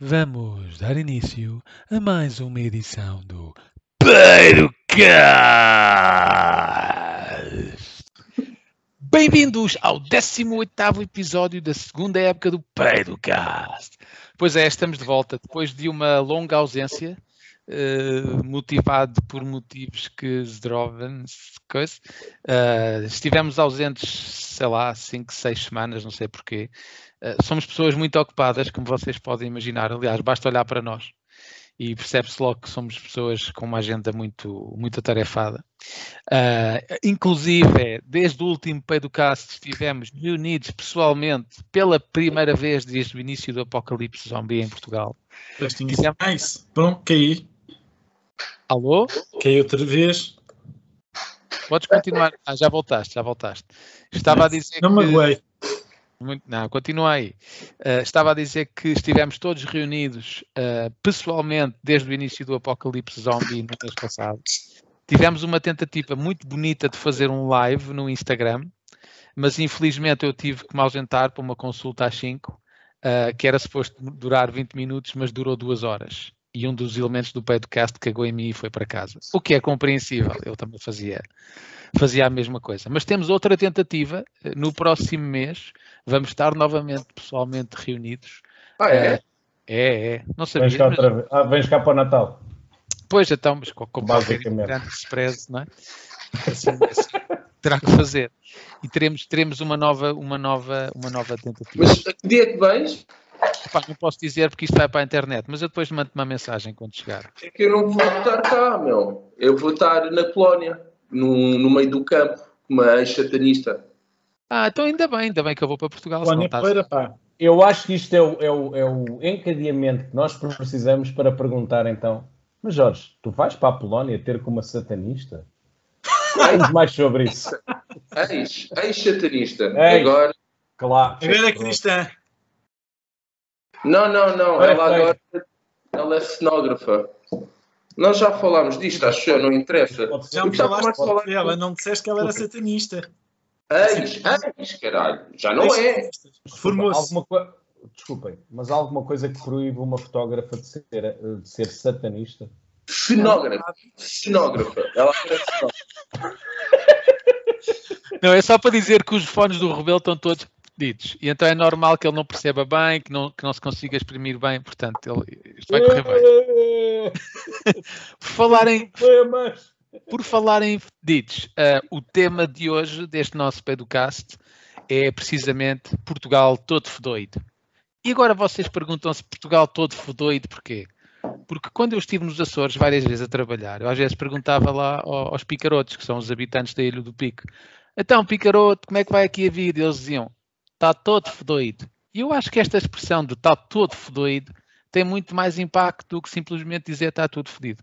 Vamos dar início a mais uma edição do Peirocast. Bem-vindos ao 18º episódio da segunda época do Peirocast. Pois é, estamos de volta depois de uma longa ausência, uh, motivado por motivos que Zdroven, coisa. Uh, estivemos ausentes, sei lá, 5, 6 semanas, não sei porquê. Uh, somos pessoas muito ocupadas, como vocês podem imaginar. Aliás, basta olhar para nós e percebe-se logo que somos pessoas com uma agenda muito, muito atarefada. Uh, inclusive, desde o último Pedocast estivemos reunidos pessoalmente pela primeira vez desde o início do apocalipse zombie em Portugal. Tivemos... Nice. Pronto, caí. Alô? Caí outra vez. Podes continuar. Ah, já voltaste, já voltaste. Estava a dizer Não que... magoei. Muito, não, continua aí. Uh, estava a dizer que estivemos todos reunidos uh, pessoalmente desde o início do Apocalipse Zombie no mês passado. Tivemos uma tentativa muito bonita de fazer um live no Instagram, mas infelizmente eu tive que me ausentar para uma consulta às 5, uh, que era suposto durar 20 minutos, mas durou duas horas. E um dos elementos do podcast cagou em mim e foi para casa. O que é compreensível, eu também fazia, fazia a mesma coisa. Mas temos outra tentativa no próximo mês vamos estar novamente pessoalmente reunidos. Ah, é? Uh, é, é. Não sabia. Vens cá, outra vez. Ah, vens cá para o Natal. Pois, então, mas com, com qualquer grande expresso, não é? Assim, assim, terá que fazer. E teremos, teremos uma, nova, uma, nova, uma nova tentativa. Mas que dia que vens? Epá, não posso dizer porque isto vai para a internet, mas eu depois mando uma mensagem quando chegar. É que eu não vou estar cá, meu. Eu vou estar na Polónia, no, no meio do campo, uma ex-satanista. Ah, então ainda bem, ainda bem que eu vou para Portugal. Polónia. Pereira, pá. Eu acho que isto é o, é, o, é o encadeamento que nós precisamos para perguntar então. Mas Jorge, tu vais para a Polónia ter como uma satanista? Vamos mais sobre isso. Ex, ex-satanista. Agora. Claro. Agora é cristã. Não, não, não. ela agora ela é cenógrafa. Nós já falámos disto, acho eu, não interessa. Já me falaste falar ela, não disseste que ela era satanista. Ex, ex, caralho. Já não é. Formou-se. Co... Desculpem, mas há alguma coisa que proíbe uma fotógrafa de ser, de ser satanista? Cenógrafa. Cenógrafa. Ela é Não, é só para dizer que os fones do Rebelo estão todos ditos. E então é normal que ele não perceba bem, que não, que não se consiga exprimir bem. Portanto, ele, isto vai correr bem. Por falar em... Por falar em ditos, uh, o tema de hoje deste nosso Pedocast é precisamente Portugal todo fedoido. E agora vocês perguntam-se Portugal todo fedoido porquê? Porque quando eu estive nos Açores várias vezes a trabalhar, eu às vezes perguntava lá aos picarotes, que são os habitantes da Ilha do Pico, então picarote, como é que vai aqui a vida? E eles diziam, está todo fedoido. E eu acho que esta expressão de está todo fedoido tem muito mais impacto do que simplesmente dizer está tudo fedido.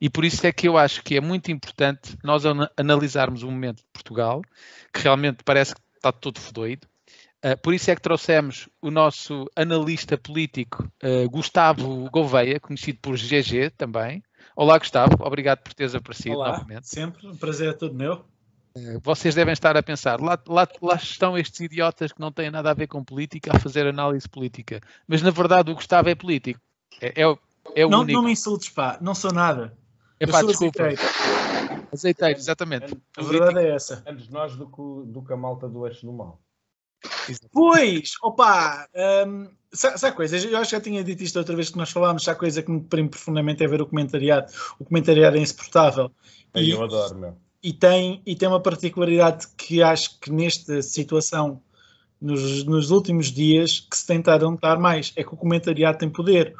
E por isso é que eu acho que é muito importante nós analisarmos o momento de Portugal, que realmente parece que está todo fedoido. Uh, por isso é que trouxemos o nosso analista político, uh, Gustavo Gouveia, conhecido por GG também. Olá, Gustavo, obrigado por teres aparecido Olá, novamente. Sempre, um prazer é todo meu. Uh, vocês devem estar a pensar, lá, lá, lá, estão estes idiotas que não têm nada a ver com política a fazer análise política. Mas na verdade o Gustavo é político. É, é, é o não, único. não me insultes, pá, não sou nada. É pá, desculpa. Azeiteiro. azeiteiro, exatamente. A verdade é essa. Antes nós do que, do que a malta do eixo do mal. Pois, opa, um, se há coisas, eu acho que já tinha dito isto outra vez que nós falámos, há coisa que me prende profundamente é ver o comentariado. O comentariado é insuportável. E, eu adoro, meu. E tem, e tem uma particularidade que acho que nesta situação, nos, nos últimos dias, que se tentaram dar mais, é que o comentariado tem poder.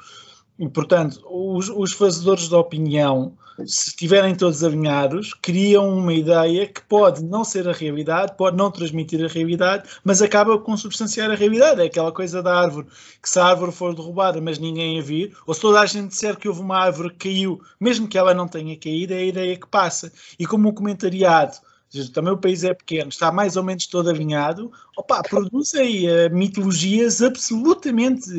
E, portanto, os, os fazedores de opinião, se estiverem todos alinhados, criam uma ideia que pode não ser a realidade, pode não transmitir a realidade, mas acaba com substanciar a realidade. É aquela coisa da árvore, que se a árvore for derrubada, mas ninguém a vir, ou se toda a gente disser que houve uma árvore que caiu, mesmo que ela não tenha caído, é a ideia que passa. E como o comentariado também o país é pequeno, está mais ou menos todo alinhado, opa, produz aí uh, mitologias absolutamente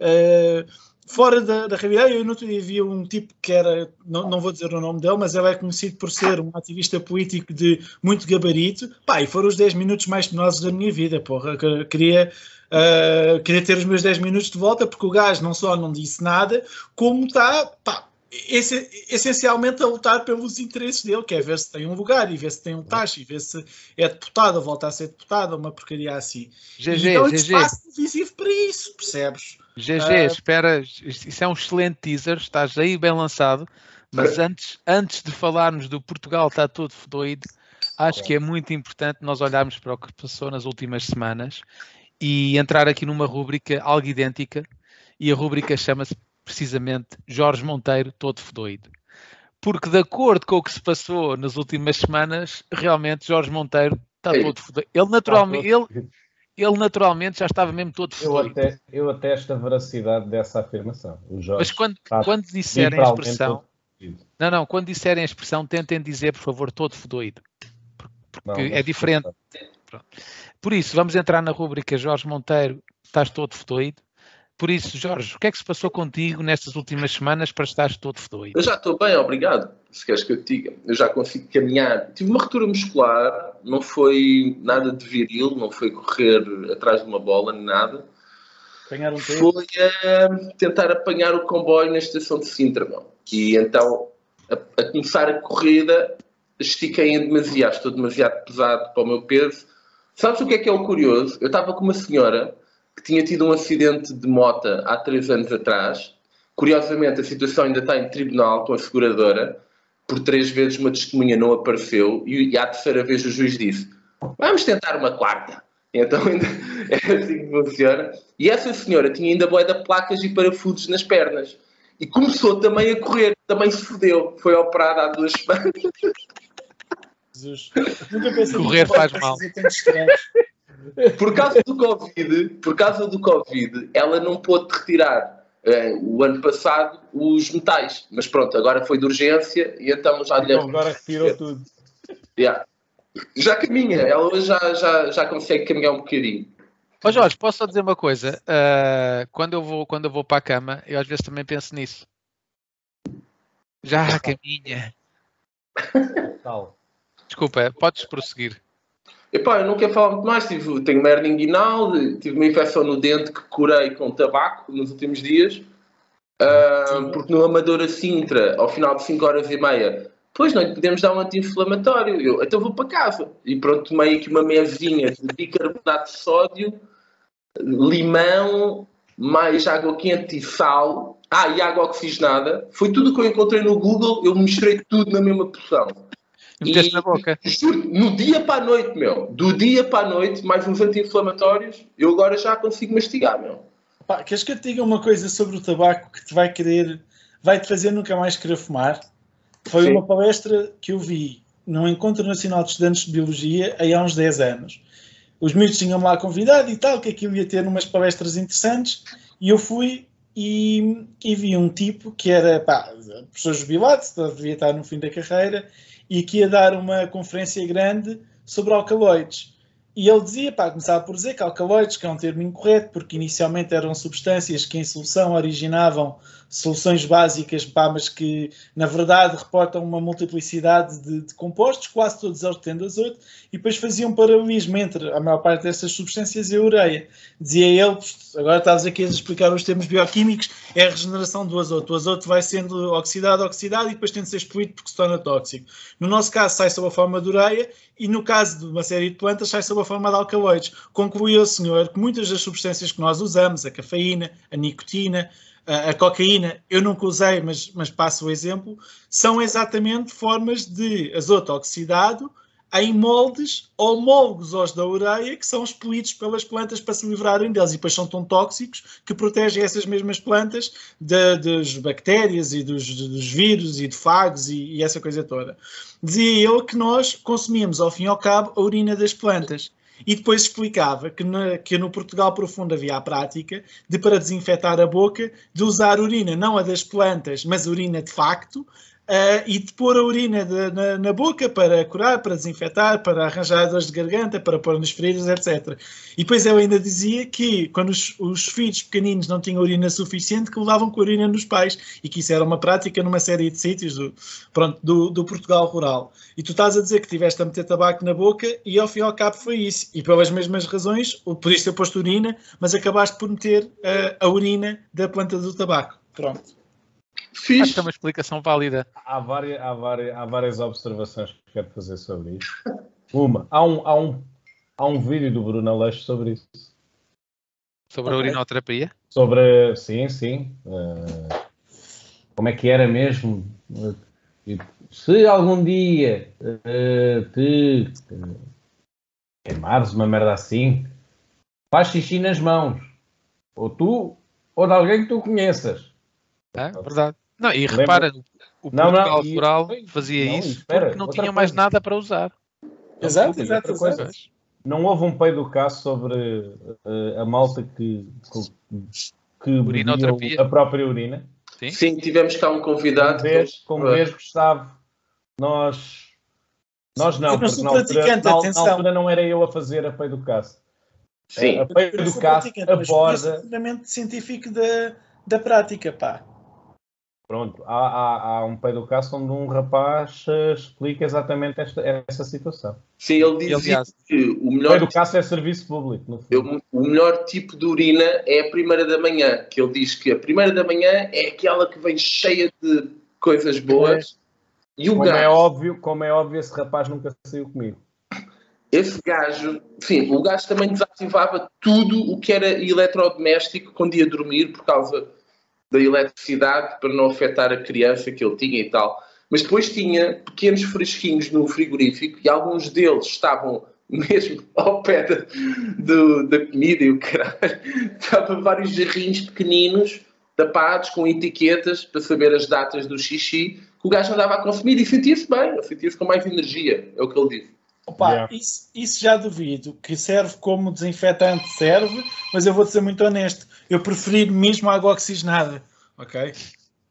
uh, fora da, da realidade, eu no outro dia vi um tipo que era, não, não vou dizer o nome dele, mas ele é conhecido por ser um ativista político de muito gabarito. Pá, e foram os 10 minutos mais penosos da minha vida, porra. Queria, uh, queria ter os meus 10 minutos de volta, porque o gajo não só não disse nada, como está, pá, essencialmente a lutar pelos interesses dele, que é ver se tem um lugar e ver se tem um taxa e ver se é deputado ou volta a ser deputado, uma porcaria assim. GG, então, GG. espaço decisivo para isso, percebes? GG, uh, ah, espera, isso é um excelente teaser, estás aí bem lançado, mas antes, antes de falarmos do Portugal está todo doido, acho que é muito importante nós olharmos para o que passou nas últimas semanas e entrar aqui numa rúbrica algo idêntica, e a rúbrica chama-se precisamente Jorge Monteiro todo fedorento. Porque de acordo com o que se passou nas últimas semanas, realmente Jorge Monteiro está Ei, todo fedorento. Ele naturalmente, ele, ele naturalmente já estava mesmo todo fedorento. Eu, até, eu atesto a veracidade dessa afirmação. Mas quando, quando disserem a expressão... Não, não, quando disserem a expressão, tentem dizer, por favor, todo fedorento. Porque não, é diferente. Por isso, vamos entrar na rúbrica Jorge Monteiro, estás todo fedorento. Por isso, Jorge, o que é que se passou contigo nestas últimas semanas para estares todo fedorento? Eu já estou bem, obrigado. Se queres que eu te diga, eu já consigo caminhar. Tive uma ruptura muscular, não foi nada de viril, não foi correr atrás de uma bola, nem nada. Apanhar um Foi uh, tentar apanhar o comboio na estação de Sintra, não. E então, a, a começar a corrida, estiquei em demasiado, estou demasiado pesado para o meu peso. Sabes o que é que é o curioso? Eu estava com uma senhora que tinha tido um acidente de moto há três anos atrás. Curiosamente, a situação ainda está em tribunal com a seguradora. Por três vezes uma testemunha não apareceu e, à terceira vez o juiz disse: Vamos tentar uma quarta. Então é assim que funciona. E essa senhora tinha ainda boia de placas e parafusos nas pernas. E começou também a correr, também se fodeu. Foi operada há duas semanas. Jesus. Nunca pensei Correr faz mal. Por causa do Covid, por causa do Covid, ela não pôde retirar uh, o ano passado os metais. Mas pronto, agora foi de urgência e então já lhe. Então agora retirou tudo. Yeah. Já caminha, ela hoje já, já, já consegue caminhar um bocadinho. Ó Jorge, posso só dizer uma coisa? Uh, quando, eu vou, quando eu vou para a cama, eu às vezes também penso nisso. Já caminha. Tal. Desculpa, podes prosseguir. Epá, eu não quero falar muito mais. Tive, tenho uma hernia inguinal, tive uma infecção no dente que curei com tabaco nos últimos dias. Uh, porque no Amadora Sintra, ao final de 5 horas e meia, pois não podemos dar um anti-inflamatório. Eu, então vou para casa. E pronto, tomei aqui uma mesinha de bicarbonato de sódio, limão, mais água quente e sal. Ah, e água oxigenada. Foi tudo o que eu encontrei no Google, eu misturei tudo na mesma porção. E na boca. Juro, no dia para a noite, meu. Do dia para a noite, mais uns anti-inflamatórios, eu agora já consigo mastigar, meu. Pá, queres que eu te diga uma coisa sobre o tabaco que te vai querer, vai te fazer nunca mais querer fumar? Foi Sim. uma palestra que eu vi no Encontro Nacional de Estudantes de Biologia aí há uns 10 anos. Os miúdos tinham-me lá convidado e tal, que aquilo ia ter umas palestras interessantes, e eu fui e, e vi um tipo que era, pá, professor jubilado, devia estar no fim da carreira, e que ia dar uma conferência grande sobre alcaloides. E ele dizia, para começar por dizer que alcaloides, que é um termo incorreto, porque inicialmente eram substâncias que em solução originavam soluções básicas, pá, mas que na verdade reportam uma multiplicidade de, de compostos, quase todos eles tendo azoto, e depois faziam um paralelismo entre a maior parte dessas substâncias e a ureia. Dizia ele, agora estás aqui a explicar os termos bioquímicos, é a regeneração do azoto. O azoto vai sendo oxidado, oxidado e depois tem de ser expelido porque se torna tóxico. No nosso caso, sai sob a forma de ureia e no caso de uma série de plantas, sai sob a forma de alcaloides. Concluiu o senhor que muitas das substâncias que nós usamos, a cafeína, a nicotina, a, cocaína eu nunca usei, mas, mas passo o exemplo, são exatamente formas de azoto oxidado em moldes homólogos aos da ureia que são expelidos pelas plantas para se livrarem deles e depois são tão tóxicos que protegem essas mesmas plantas das bactérias e dos, dos, vírus e de fagos e, e, essa coisa toda. Dizia eu que nós consumimos ao fim e ao cabo a urina das plantas e depois explicava que, na, que no Portugal profundo havia a prática de, para desinfetar a boca, de usar urina, não a das plantas, mas urina de facto, Uh, e de pôr a urina de, na, na, boca para curar, para desinfetar, para arranjar dores de garganta, para pôr nas feridas, etc. E depois eu ainda dizia que quando os, os, filhos pequeninos não tinham urina suficiente, que levavam com a urina nos pais e que isso era uma prática numa série de sítios do, pronto, do, do Portugal rural. E tu estás a dizer que tiveste a meter tabaco na boca e ao fim e ao cabo foi isso. E pelas mesmas razões, podias ter posto urina, mas acabaste por meter uh, a urina da planta do tabaco. Pronto. Fiz. Acho que é uma explicação válida. Há várias, há, várias, há várias observações que quero fazer sobre isso. Uma, há um, há um, há um vídeo do Bruno Aleixo sobre isso. Sobre okay. a urinoterapia? Sobre, sim, sim. Uh, como é que era mesmo? Uh, se algum dia uh, te queimares uma merda assim, faz xixi nas mãos. Ou tu, ou de alguém que tu conheças. É, verdade. Não, e repara, o não, Portugal não, Rural fazia não, isso espera, porque não tinha mais nada para usar. Exato, exato, exato. Não houve um peido do caso sobre uh, a malta que, que bebia a própria urina? Sim, Sim tivemos cá um convidado. Com vez, com vez Gustavo, nós, nós não, porque na altura, na, na altura, não era eu a fazer a peido do caso. Sim. A peido do caso aborda... fundamento científico da, da prática, pá. Pronto, há, há, há um pedocasso onde um rapaz uh, explica exatamente esta, essa situação. Sim, ele diz aliás, que o melhor. O pedocasso é serviço público. Eu, o melhor tipo de urina é a primeira da manhã, que ele diz que a primeira da manhã é aquela que vem cheia de coisas boas. É. E o como, é gajo, é óbvio, como é óbvio, esse rapaz nunca saiu comigo. Esse gajo, sim, o gajo também desativava tudo o que era eletrodoméstico quando ia dormir por causa da eletricidade para não afetar a criança que ele tinha e tal. Mas depois tinha pequenos fresquinhos no frigorífico e alguns deles estavam mesmo ao pé da, do, da comida e o caralho. Estavam vários jarrinhos pequeninos, tapados, com etiquetas para saber as datas do xixi, que o gajo andava a consumir e sentia-se bem, sentia-se com mais energia, é o que ele disse. Opa, yeah. isso, isso já duvido, que serve como desinfetante, serve, mas eu vou ser muito honesto, eu preferi mesmo água oxigenada, ok?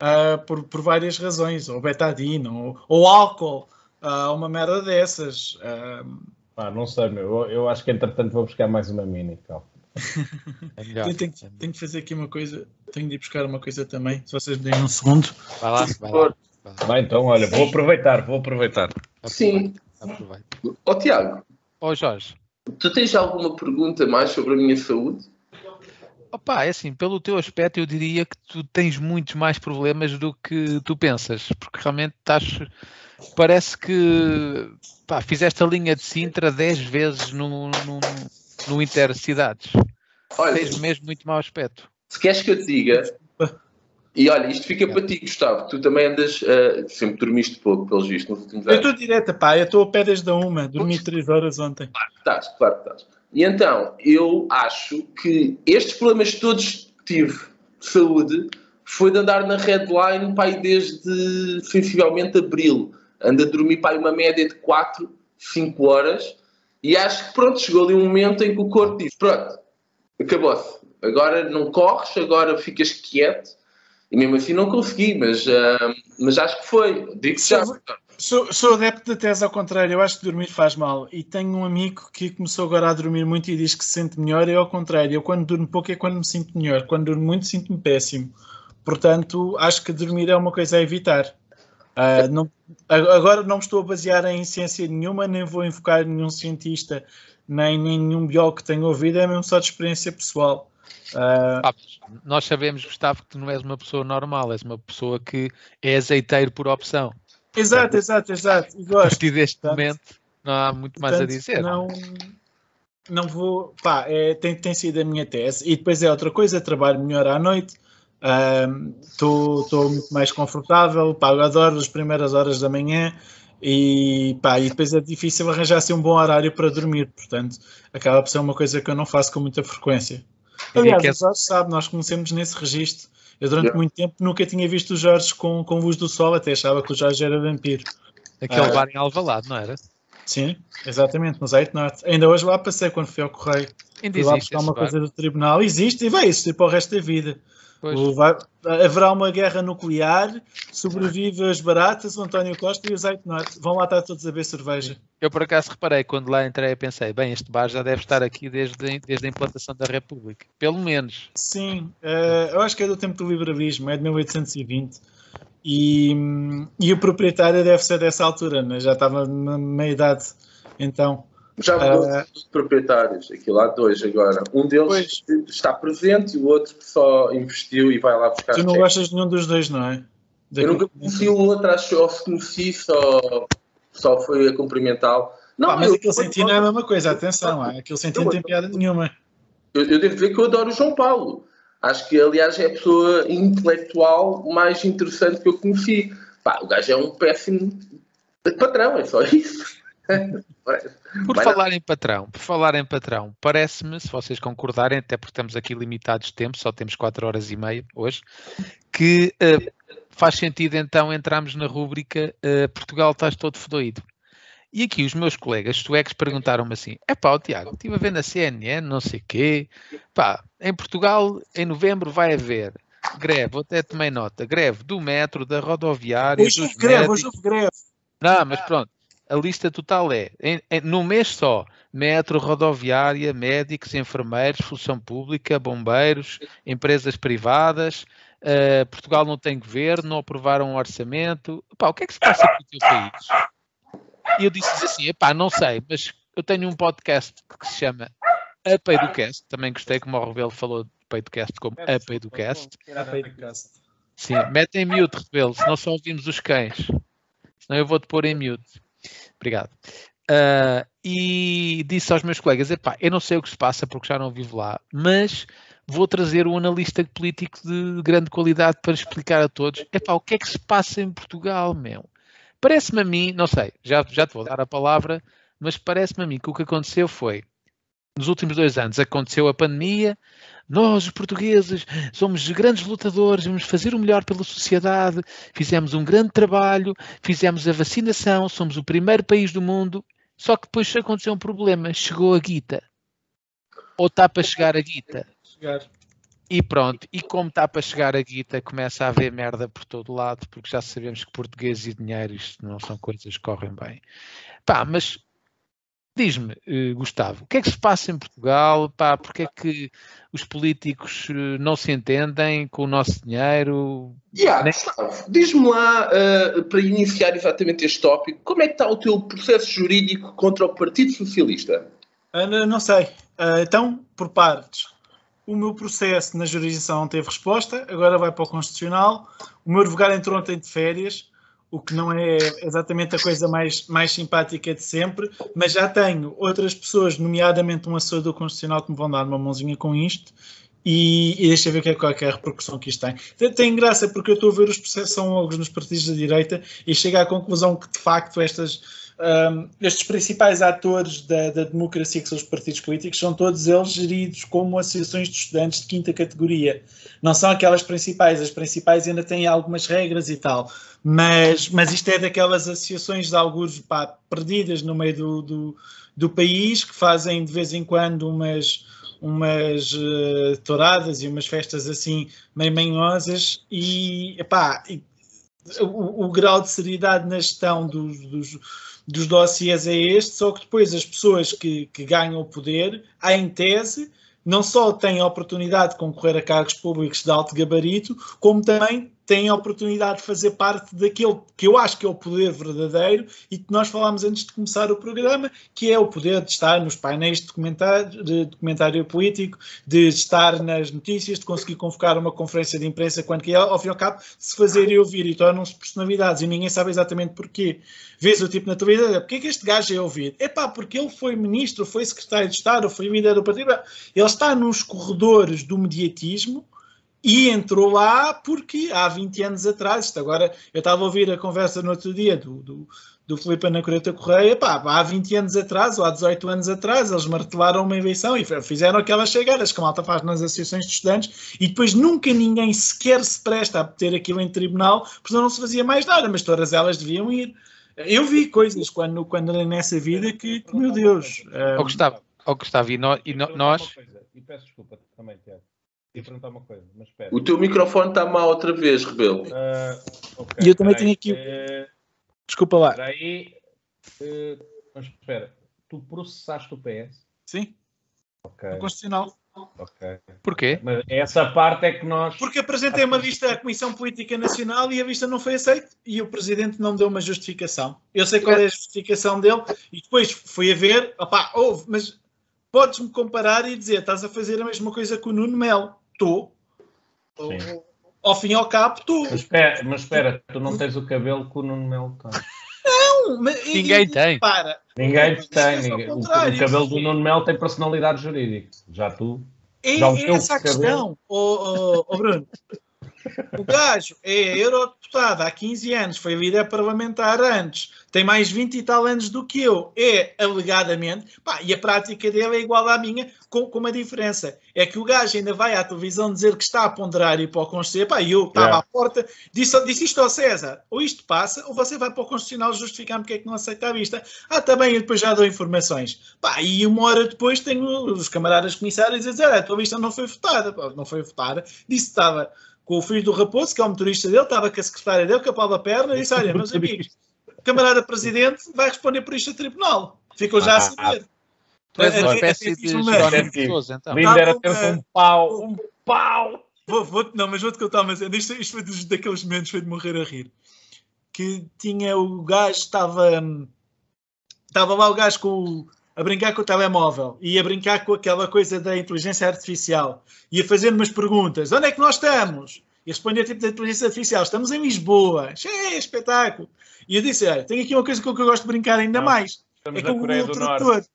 Uh, por, por várias razões, ou betadina, ou, ou álcool, uh, uma merda dessas. Uh... Ah, não sei, meu. Eu, eu, acho que entretanto vou buscar mais uma mini. Então. É eu tenho, tenho que fazer aqui uma coisa, tenho de ir buscar uma coisa também, se vocês me deem um segundo. Vai lá, vai lá. Vai então, olha, vou aproveitar, vou aproveitar. Sim. Ó oh, Tiago. Ó oh, Jorge. Tu tens alguma pergunta mais sobre a minha saúde? Opa, é assim, pelo teu aspecto eu diria que tu tens muitos mais problemas do que tu pensas, porque realmente estás, parece que pá, fizeste a linha de Sintra 10 vezes no, no, no Intercidades. Olha, tens mesmo muito mau aspecto. Se queres que eu te diga, e olha, isto fica para ti, Gustavo. Tu também andas, uh, sempre dormiste pouco, pelos vistos, nos últimos anos. Eu estou direta, pá, eu estou a pé desde a uma, dormi 3 horas ontem. Claro que estás, claro que estás. E então, eu acho que estes problemas todos que tive de saúde foi de andar na Redline, pai, desde sensivelmente abril. Ando a dormir, pai, uma média de 4, 5 horas. E acho que, pronto, chegou ali um momento em que o corpo disse: pronto, acabou-se. Agora não corres, agora ficas quieto e mesmo assim não consegui, mas, uh, mas acho que foi. Digo já. Sou, sou adepto da tese ao contrário, eu acho que dormir faz mal. E tenho um amigo que começou agora a dormir muito e diz que se sente melhor. Eu, ao contrário, eu quando durmo pouco é quando me sinto melhor. Quando durmo muito, sinto-me péssimo. Portanto, acho que dormir é uma coisa a evitar. Uh, não, agora não me estou a basear em ciência nenhuma, nem vou invocar nenhum cientista, nem, nem nenhum biólogo que tenha ouvido, é mesmo só de experiência pessoal. Uh... Ah, nós sabemos, Gustavo, que tu não és uma pessoa normal, és uma pessoa que é azeiteiro por opção. Exato, exato, exato. a partir deste portanto, momento não há muito mais a dizer. Não, não vou. Pá, é, tem, tem sido a minha tese. E depois é outra coisa, trabalho melhor à noite. Estou uh, muito mais confortável, pá, adoro as primeiras horas da manhã e, pá, e depois é difícil arranjar assim, um bom horário para dormir, portanto acaba por ser uma coisa que eu não faço com muita frequência. Aliás, que é... o Jorge sabe, nós conhecemos nesse registro. Eu durante yeah. muito tempo nunca tinha visto o Jorge com, com luz do sol, até achava que o Jorge era vampiro. Aquele ah. bar em Alvalade, não era? Sim, exatamente, no Zeito Norte. Ainda hoje lá passei quando fui ao correio. Ainda fui lá buscar uma coisa do tribunal. Existe e vai existir para o resto da vida. Vai, haverá uma guerra nuclear, sobrevive as baratas, o António Costa e o Zeito Norte. Vão lá estar todos a ver cerveja. Eu por acaso reparei, quando lá entrei, e pensei, bem, este bar já deve estar aqui desde, desde a implantação da República. Pelo menos. Sim, uh, eu acho que é do tempo do liberalismo, é de 1820. E, e o proprietário deve ser dessa altura, né? já estava na meia idade. Então. Já mudou uh, de proprietários, aquilo há dois agora. Um deles pois. está presente e o outro só investiu e vai lá buscar. Tu não cheques. gostas de nenhum dos dois, não é? Daqui. Eu nunca conheci o outro, acho que se conheci, só, só foi a cumprimentá-lo. Não, ah, mas eu, aquele sentido não é a mesma coisa, atenção, aquele sentido não tem piada nenhuma. Eu, eu devo dizer que eu adoro o João Paulo. Acho que, aliás, é a pessoa intelectual mais interessante que eu conheci. Pá, o gajo é um péssimo patrão, é só isso. Por falar em patrão, por falar em patrão, parece-me, se vocês concordarem, até porque estamos aqui limitados de tempo, só temos 4 horas e meia hoje, que uh, faz sentido então entrarmos na rúbrica uh, Portugal estás todo fodоído. E aqui os meus colegas suecos perguntaram-me assim: é pá, Tiago, estive a ver na CNN, não sei quê. Pá, em Portugal, em novembro, vai haver greve, até tomei nota, greve do metro, da rodoviária. Hoje houve greve, hoje houve greve. Não, mas pronto, a lista total é: em, em, no mês só, metro, rodoviária, médicos, enfermeiros, função pública, bombeiros, empresas privadas. Uh, Portugal não tem governo, não aprovaram um orçamento. O que é que se passa com o teu país? E eu disse assim: epá, não sei, mas eu tenho um podcast que se chama A Peidocast. Também gostei como o Rebelo falou de Peidocast como A Peidocast. Sim, mete em mute, Rebelo, senão só ouvimos os cães. Senão eu vou-te pôr em mute. Obrigado. Uh, e disse aos meus colegas: epá, eu não sei o que se passa porque já não vivo lá, mas vou trazer um analista político de grande qualidade para explicar a todos epá, o que é que se passa em Portugal, meu. Parece-me a mim, não sei, já, já te vou dar a palavra, mas parece-me a mim que o que aconteceu foi, nos últimos dois anos, aconteceu a pandemia, nós, os portugueses, somos grandes lutadores, vamos fazer o melhor pela sociedade, fizemos um grande trabalho, fizemos a vacinação, somos o primeiro país do mundo, só que depois aconteceu um problema, chegou a guita. Ou está para chegar a guita. Chegar. E pronto, e como está para chegar a guita, começa a haver merda por todo lado, porque já sabemos que português e dinheiro isto não são coisas que correm bem. Pá, mas diz-me, uh, Gustavo, o que é que se passa em Portugal? Pá, porque é que os políticos uh, não se entendem com o nosso dinheiro? Yeah, Nem... Gustavo, diz-me lá, uh, para iniciar exatamente este tópico, como é que está o teu processo jurídico contra o Partido Socialista? não sei. então, por partes o meu processo na jurisdição não teve resposta, agora vai para o Constitucional. O meu advogado entrou ontem de férias, o que não é exatamente a coisa mais, mais simpática de sempre, mas já tenho outras pessoas, nomeadamente um assessor do Constitucional, que me vão dar uma mãozinha com isto. E, e deixa ver que é, qual é a repercussão que isto tem. tem. Graça porque eu estou a ver os processos longos nos partidos da direita e chego à conclusão que de facto estas um, estes principais atores da, da, democracia, que são os partidos políticos, são todos eles geridos como associações de estudantes de quinta categoria. Não são aquelas principais, as principais ainda têm algumas regras e tal, mas, mas isto é daquelas associações de alguns pá, perdidas no meio do, do, do, país, que fazem de vez em quando umas, umas uh, touradas e umas festas assim meio manhosas e, epá, o, o, grau de seriedade na gestão dos, dos dos dossiês é este, só que depois as pessoas que, que ganham o poder, em tese, não só têm a oportunidade de concorrer a cargos públicos de alto gabarito, como também têm a oportunidade de fazer parte daquele que eu acho que é o poder verdadeiro e que nós falámos antes de começar o programa, que é o poder de estar nos painéis de documentário, de documentário político, de estar nas notícias, de conseguir convocar uma conferência de imprensa quando que ao fim e ao cabo se fazer e ouvir e tornam-se personalidades e ninguém sabe exatamente porquê. Vês o tipo na televisão, porquê que este gajo é ouvido? É pá, porque ele foi ministro, foi secretário de Estado, foi líder do partido. Ele está nos corredores do mediatismo e entrou lá porque há 20 anos atrás, isto agora, eu estava a ouvir a conversa no outro dia do, do, do Filipe Anacoreta Correia, pá, há 20 anos atrás ou há 18 anos atrás, eles martelaram uma eleição e fizeram aquelas chegadas que a malta faz nas associações de estudantes e depois nunca ninguém sequer se presta a ter aquilo em tribunal, porque não se fazia mais nada, mas todas elas deviam ir. Eu vi coisas quando, quando nessa vida que, que meu Deus. Ó Gustavo, ó Gustavo, e, no- e no- nós, E peço desculpa também, Tiago. Perguntar uma coisa, mas espera. O teu microfone está mal outra vez, Rebelo. Ah, ok, E eu também tenho aqui- Eh, Desculpa lá. Espera aí. Eh, mas espera, tu processaste o PS? Sim, Ok, constitucional. ok. porquê? Mas essa parte é que nós. Porque apresentei uma vista à Comissão Política Nacional e a vista não foi aceita e o Presidente não deu uma justificação. Eu sei qual é a justificação dele e depois fui a ver, opá, houve, mas podes-me comparar e dizer, estás a fazer a mesma coisa que o Nuno Melo. Estou. Sim. Ao fim e ao cabo, estou. Mas espera, mas espera, tu não tens o cabelo que o Nuno Melo tem. Não, mas- Ninguém e- tem. Para. Ninguém Mas tem. é ninguém- O, o cabelo do Nuno Melo tem personalidade jurídica. Já tu. É, Já o teu essa a cabelo. questão, ô oh, Bruno. O gajo é eurodeputado há 15 anos, foi líder parlamentar antes, tem mais 20 e tal anos do que eu, é alegadamente, pá, e a prática dele é igual à minha, com, com uma diferença. É que o gajo ainda vai à televisão dizer que está a ponderar ir para o Conselho, pá, e eu estava Yeah. à porta, disse, disse isto ao César, ou isto passa, ou você vai para o Constitucional justificar porque é que não aceita a vista. Ah, está bem, eu depois já dou informações. Pá, e uma hora depois tenho os camaradas comissários a dizer, "Ah, a tua vista não foi votada. Pá, não foi votada. Disse que estava com o filho do Raposo, que é o motorista dele, estava com a secretária dele, com a pau da perna, e disse, olha, meus amigos, o camarada presidente vai responder por isto a tribunal. Ficou já a saber. Tu és uma espécie de Jerónimo Sousa, então. Lindo era bom, ter um pau. Um pau. Vou, vou, não, mas vou-te contar, mas isto, isto foi dos, daqueles momentos, foi de morrer a rir. Que tinha o gajo, estava. hum, Estava lá o gajo com o- a brincar com o telemóvel e a brincar com aquela coisa da inteligência artificial e a fazer umas perguntas: onde é que nós estamos? E respondia tipo da inteligência artificial: estamos em Lisboa. É espetáculo. E eu disse: olha, tenho aqui uma coisa com que eu gosto de brincar ainda Não, mais. Estamos É com o Google do Norte. Tradutor.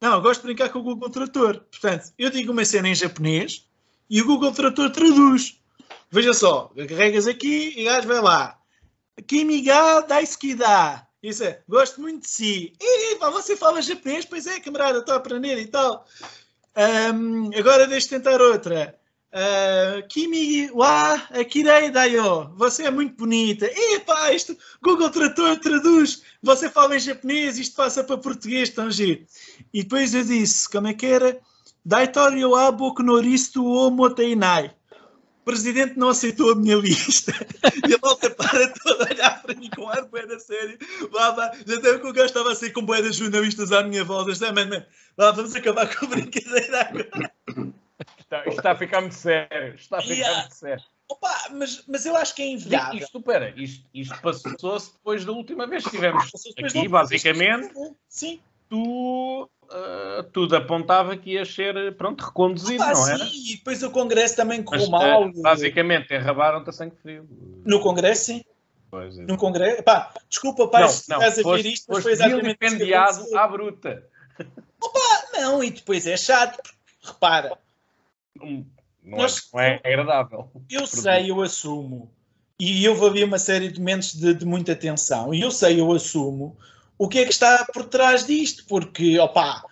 Não, eu gosto de brincar com o Google Tradutor. Portanto, eu digo uma cena em japonês e o Google Tradutor traduz. Veja só, carregas aqui e o gajo vai lá. Kimi ga daisuki da. Isso é, gosto muito de si. E, você fala japonês? Pois é, camarada, estou a aprender e tal. Ahm, agora deixa tentar outra. Ah, Kimi wa akirei da yo. Você é muito bonita. E pá, isto Google Tradutor traduz. Você fala em japonês, isto passa para português, tão giro. E depois eu disse, como é que era? Daitorio wa boku no risto o. O presidente não aceitou a minha lista. E a malta para toda a olhar para mim com ar bué da sério. Vá, vá. Já teve que o gajo estava assim com bué de jornalistas à minha volta. Está, man, man. Vá, vamos acabar com a brincadeira agora. Está, isto está a ficar muito sério. Isto está a ficar Yeah. muito sério. Opa, mas, mas eu acho que é inviável. Isto, pera, isto, isto passou-se depois da última vez que estivemos aqui, basicamente. Sim. Tu, ah, tudo apontava que ia ser, pronto, reconduzido, Opa, não sim, era? e depois o Congresso também Mas, correu mal. ah, basicamente, enrabaram-te a sangue frio. No Congresso, sim. Pois é. No Congresso. Pá, desculpa, pai, Não, se não, estás a ver isto, mas foi exatamente isso que à bruta. Não, e depois é chato. porque, Repara, Não, não Nós- é, não é agradável. eu sei, eu assumo. E eu vou ver uma série de momentos de, de muita tensão. E eu sei, eu assumo o que é que está por trás disto. Porque, opá,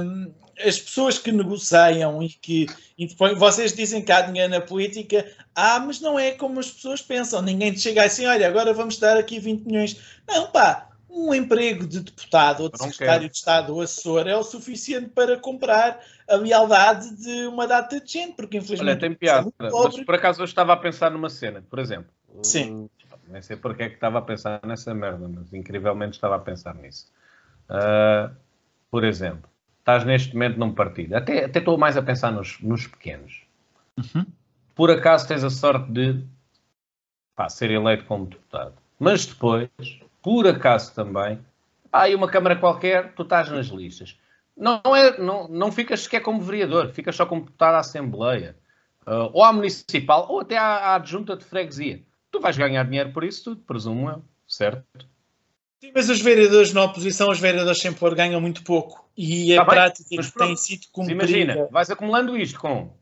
hum, as pessoas que negociam e que depois, vocês dizem que há dinheiro na política, ah, mas não é como as pessoas pensam. Ninguém te chega assim, olha, agora vamos dar aqui 20 milhões. Não, pá, um emprego de deputado ou de Não secretário quero. de Estado ou assessor é o suficiente para comprar a lealdade de uma data de gente, porque infelizmente Olha, tem é piada. Mas por acaso eu estava a pensar numa cena, por exemplo. Sim. Nem sei porque é que estava a pensar nessa merda, mas incrivelmente estava a pensar nisso. Uh, por exemplo, estás neste momento num partido, até, até estou mais a pensar nos, nos pequenos. Uhum. Por acaso tens a sorte de pá, ser eleito como deputado. Mas depois, por acaso também, há aí uma Câmara qualquer, tu estás nas listas. Não, é, não, não ficas sequer como vereador, ficas só como deputado à Assembleia, uh, ou à Municipal, ou até à, à adjunta de freguesia. Tu vais ganhar dinheiro por isso tudo, presumo eu, certo? Sim, mas os vereadores na oposição, os vereadores sempre ganham muito pouco. E a Tá bem, prática que pronto. tem sido cumprida. Imagina, vais acumulando isto com.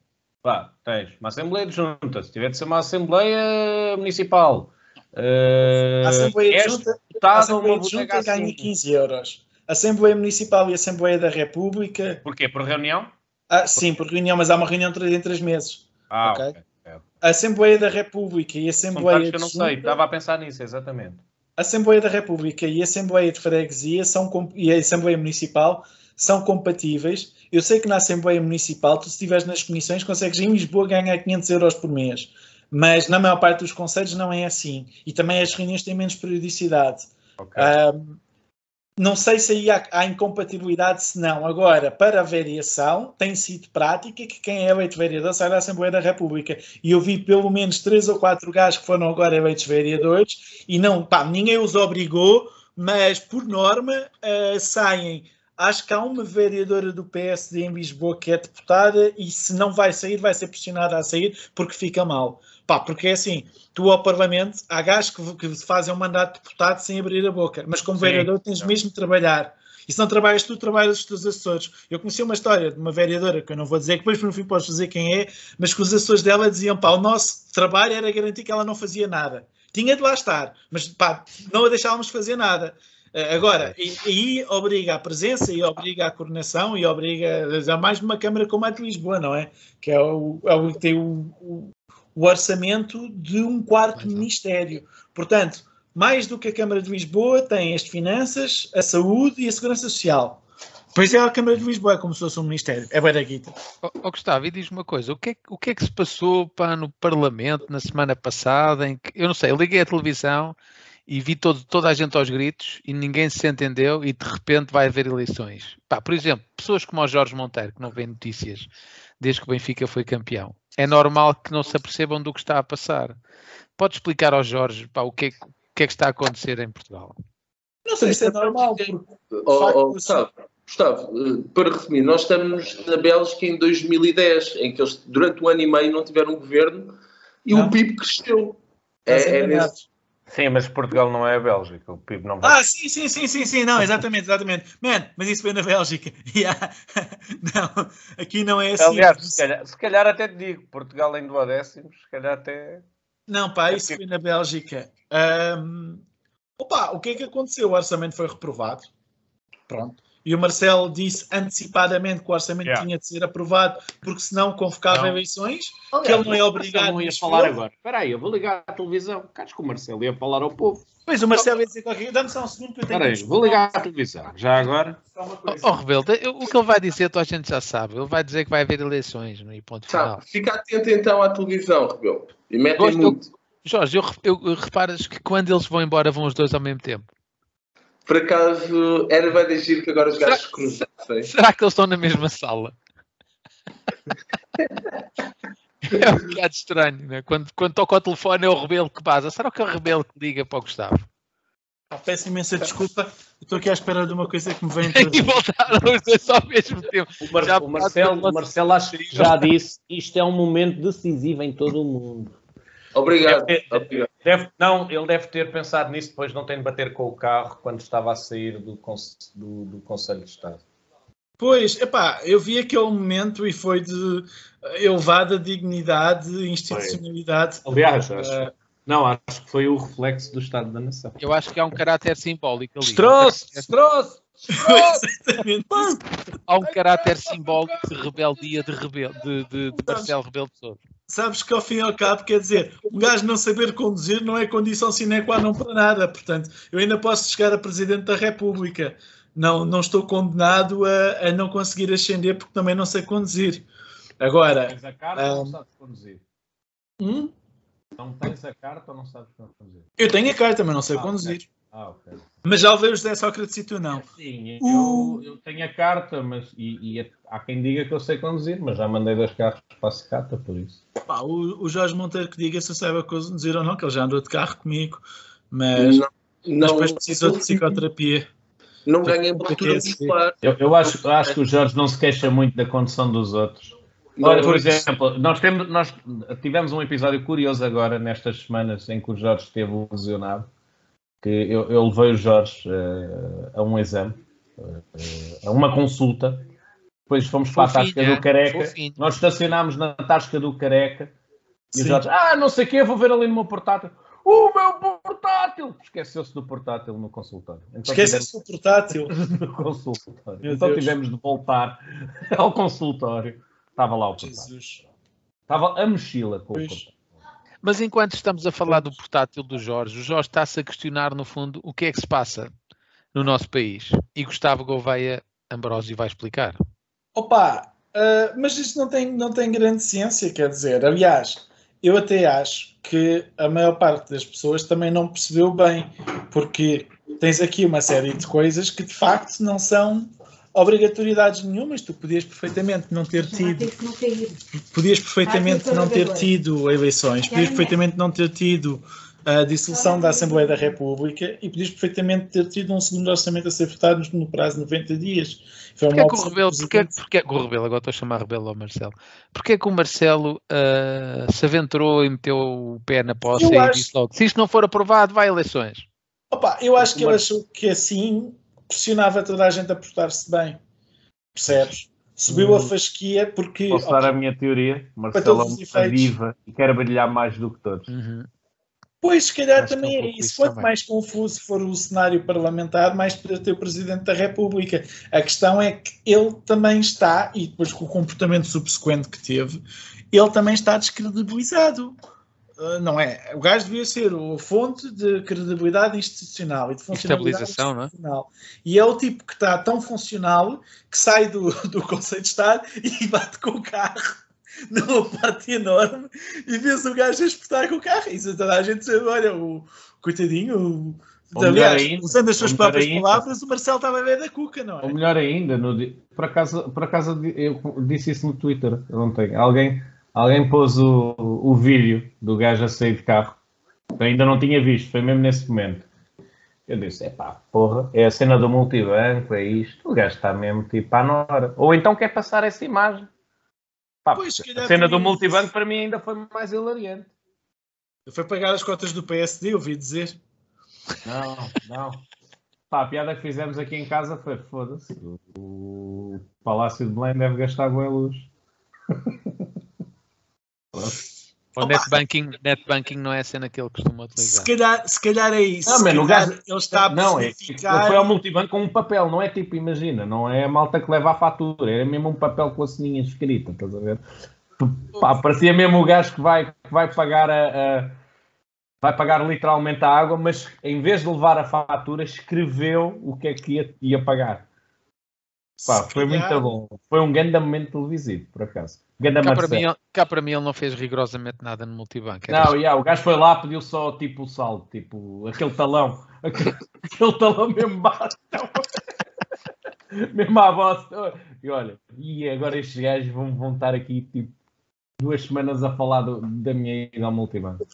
Pá, tens uma Assembleia de Junta, se tiver de ser uma Assembleia Municipal. Uh, A Assembleia de Junta, a Assembleia de Junta ganha assim. 15 euros. A Assembleia Municipal e Assembleia da República. Porquê? Por reunião? Ah, sim, por reunião, mas há uma reunião de 3 em 3 meses. Ah, Ok. ok. A Assembleia da República e a Assembleia que eu não Junta, sei, estava a pensar nisso, exatamente. a Assembleia da República e a Assembleia de Freguesia são, e a Assembleia Municipal são compatíveis. Eu sei que na Assembleia Municipal, tu se estiveres nas comissões, consegues em Lisboa ganhar 500 euros por mês. Mas na maior parte dos conselhos não é assim. E também as reuniões têm menos periodicidade. Okay. Um, não sei se aí há, há, incompatibilidade, se não. Agora, para a variação, tem sido prática que quem é eleito vereador sai da Assembleia da República. E eu vi pelo menos três ou quatro gajos que foram agora eleitos vereadores e não, pá, ninguém os obrigou, mas por norma uh, saem. Acho que há uma vereadora do PSD em Lisboa que é deputada e se não vai sair, vai ser pressionada a sair porque fica mal. Pá, porque é assim, tu ao Parlamento, há gajos que, que fazem um mandato de deputado sem abrir a boca, mas como Sim. vereador tens mesmo de trabalhar. E se não trabalhas tu, trabalhas os teus assessores. Eu conheci uma história de uma vereadora, que eu não vou dizer, que depois no fim podes dizer quem é, mas que os assessores dela diziam, pá, o nosso trabalho era garantir que ela não fazia nada. Tinha de lá estar, mas pá, não a deixávamos fazer nada. Eh, agora, aí obriga a presença e obriga a coordenação e obriga a mais uma Câmara como a de Lisboa, não é? Que é o, é o que tem o, o, o orçamento de um quarto ministério. Portanto, mais do que a Câmara de Lisboa, tem as finanças, a saúde e a segurança social. Pois é, a Câmara de Lisboa é como se fosse um ministério. É bem guita. Oh, oh, Gustavo, e diz-me uma coisa: o que, é, o que é que se passou pá, no Parlamento na semana passada? Em que, eu não sei, eu liguei a televisão e vi todo, toda a gente aos gritos e ninguém se entendeu e de repente vai haver eleições. Pá, por exemplo, pessoas como o Jorge Monteiro, que não vê notícias desde que o Benfica foi campeão é normal que não se apercebam do que está a passar. Pode explicar ao Jorge pá, o, que é, o que é que está a acontecer em Portugal? Não sei se é normal. Oh, oh, Gustavo, Gustavo, eh, para resumir, nós estamos na Bélgica em 2010, em que eles durante um ano e meio não tiveram governo e não. o PIB cresceu. É, é nesse, Sim, mas Portugal não é a Bélgica, o PIB não vai. Ah, sim, sim, sim, sim, sim, não, exatamente, exatamente. Man, mas isso foi na Bélgica. Yeah. Não, aqui não é assim. Aliás, se calhar, se calhar até te digo, Portugal em duodécimos, se calhar até. Não, pá, é isso porque... foi na Bélgica. Um, opa, o que é que aconteceu? O orçamento foi reprovado. Pronto. E o Marcelo disse antecipadamente que o orçamento yeah. tinha de ser aprovado, porque senão convocava não. eleições, Aliás, que ele não é obrigado. não ia falar agora. Espera aí, eu vou ligar à televisão. Acho que o Marcelo ia falar ao povo. Pois, o Marcelo ia dizer qualquer coisa. Dá-me só um segundo que eu tenho Espera aí, vou ligar à televisão. Já agora. Ó, oh, Rebelo, o que ele vai dizer, a gente já sabe. Ele vai dizer que vai haver eleições no ponto final. Fica atento então à televisão, Rebelo. E metem muito. Jorge, eu, eu, eu reparas que quando eles vão embora vão os dois ao mesmo tempo. Por acaso, era bem de giro que agora os gajos cruzassem. Será que eles estão na mesma sala? é um bocado estranho, né? quando, quando toca o telefone é o Rebelo que basa. Será que é o Rebelo que liga para o Gustavo? Oh, peço imensa desculpa, estou aqui à espera de uma coisa que me vem E voltaram os dois ao mesmo tempo. O, Mar já o Marcelo, o Marcelo acho que já disse, isto é um momento decisivo em todo o mundo. Obrigado. Deve ter, deve, não, ele deve ter pensado nisso depois não tem de bater com o carro quando estava a sair do, do, do Conselho de Estado. Pois, epá, eu vi aquele momento e foi de elevada dignidade e institucionalidade. Foi. Aliás, acho, uh, não, acho que foi o reflexo do Estado da Nação. Eu acho que há um caráter simbólico ali. Estroço! Estroço! Há um caráter simbólico de rebeldia de, rebel, de, de, de Marcelo Rebelo de Sousa sabes que ao fim e ao cabo, quer dizer, um gajo não saber conduzir não é condição sine qua non para nada. Portanto, eu ainda posso chegar a Presidente da República. Não, não estou condenado a, a não conseguir ascender porque também não sei conduzir. Agora. Tens a carta um, ou não sabes conduzir? Hum? Não tens a carta ou não sabes conduzir? Eu tenho a carta, mas não sei ah, conduzir. Okay. Ah, ok. Mas já levei o José Sócrates e tu não. Sim, uh... eu, eu, tenho a carta, mas e, e, há quem diga que eu sei conduzir, mas já mandei dois carros para a secata, por isso. Pá, o, o Jorge Monteiro que diga se eu saiba conduzir ou não, que ele já andou de carro comigo, mas, não, mas depois precisou de psicoterapia. Não ganha abertura muscular. Eu, eu acho, acho que o Jorge não se queixa muito da condução dos outros. Olha, por exemplo, nós, temos, nós tivemos um episódio curioso agora, nestas semanas, em que o Jorge esteve lesionado que eu, eu levei o Jorge uh, a um exame, uh, a uma consulta. Depois fomos para a Tasca do Careca. Fofinho. Nós estacionámos na Tasca do Careca. E Sim. o Jorge, ah, não sei o quê, vou ver ali no meu portátil. O meu portátil! Esqueceu-se do portátil no consultório. Então Esqueceu-se do portátil? no consultório. Meu então Deus. tivemos de voltar ao consultório. Estava lá o portátil. Jesus. Estava a mochila com pois. o portátil. Mas enquanto estamos a falar do portátil do Jorge, o Jorge está-se a questionar, no fundo, o que é que se passa no nosso país. E Gustavo Gouveia Ambrósio vai explicar. Opa, uh, mas isto não tem, não tem grande ciência, quer dizer. Aliás, eu até acho que a maior parte das pessoas também não percebeu bem, porque tens aqui uma série de coisas que de facto não são obrigatoriedades nenhumas. Tu podias perfeitamente não ter tido. Podias perfeitamente não ter tido eleições, podias perfeitamente não ter tido a dissolução da Assembleia da República e podias perfeitamente ter tido um segundo orçamento a ser votado no prazo de 90 dias. Foi porquê que o Rebelo, porquê, porquê, o Rebelo, agora estou a chamar Rebelo ao Marcelo, porquê que o Marcelo uh, se aventurou e meteu o pé na poça eu e acho... disse logo, se isto não for aprovado, vai a eleições? Opa, eu acho que ele achou que assim pressionava toda a gente a portar-se bem. Percebes? Subiu hum. a fasquia porque. Posso dar a minha teoria? Marcelo é viva e quer brilhar mais do que todos. Uhum. Pois, se calhar Acho também é, é isso. Quanto também. mais confuso for o cenário parlamentar, mais para ter o Presidente da República. A questão é que ele também está, e depois com o comportamento subsequente que teve, ele também está descredibilizado. Uh, não é? O gajo devia ser a fonte de credibilidade institucional e de funcionalidade institucional. É? E é o tipo que está tão funcional que sai do, do Conselho de Estado e bate com o carro numa parte enorme e vês o gajo a espetar com o carro. Isso toda a gente sabe, olha, o coitadinho, o, aliás, ainda, usando as suas próprias ainda, palavras, o Marcelo estava a ver da cuca, não é? Ou melhor ainda, no, por, acaso, por acaso eu disse isso no Twitter ontem. Alguém, alguém pôs o, o vídeo do gajo a sair de carro. Eu ainda não tinha visto, foi mesmo nesse momento. Eu disse, é pá, porra, é a cena do multibanco, é isto. O gajo está mesmo tipo à nora. Ou então quer passar essa imagem. Pá, pois, a cena do multibanco para mim ainda foi mais hilariante. Foi pagar as cotas do PSD, ouvi dizer. Não, não. Pá, a piada que fizemos aqui em casa foi: foda-se, o Palácio de Belém deve gastar boa luz. O net banking, net banking não é a cena que ele costuma utilizar. Se calhar, se calhar é isso. Não, mano, o gajo, ele está a não, é, ele foi ao multibanco com um papel, não é tipo, imagina, não é a malta que leva a fatura, é mesmo um papel com a sininha escrita, estás a ver? Pá, parecia mesmo o gajo que vai, que vai pagar a, a, vai pagar literalmente a água, mas em vez de levar a fatura, escreveu o que é que ia, ia pagar. Pá, foi muito bom. Foi um grande momento televisivo, por acaso. Cá para, mim, cá para, mim, ele não fez rigorosamente nada no multibanco. Não, assim. yeah, o gajo foi lá, pediu só tipo o saldo, tipo aquele talão, aquele, aquele talão mesmo baixo. mesmo à bosta. E olha, e agora estes gajos vão, vão estar aqui tipo duas semanas a falar do, da minha ida ao multibanco.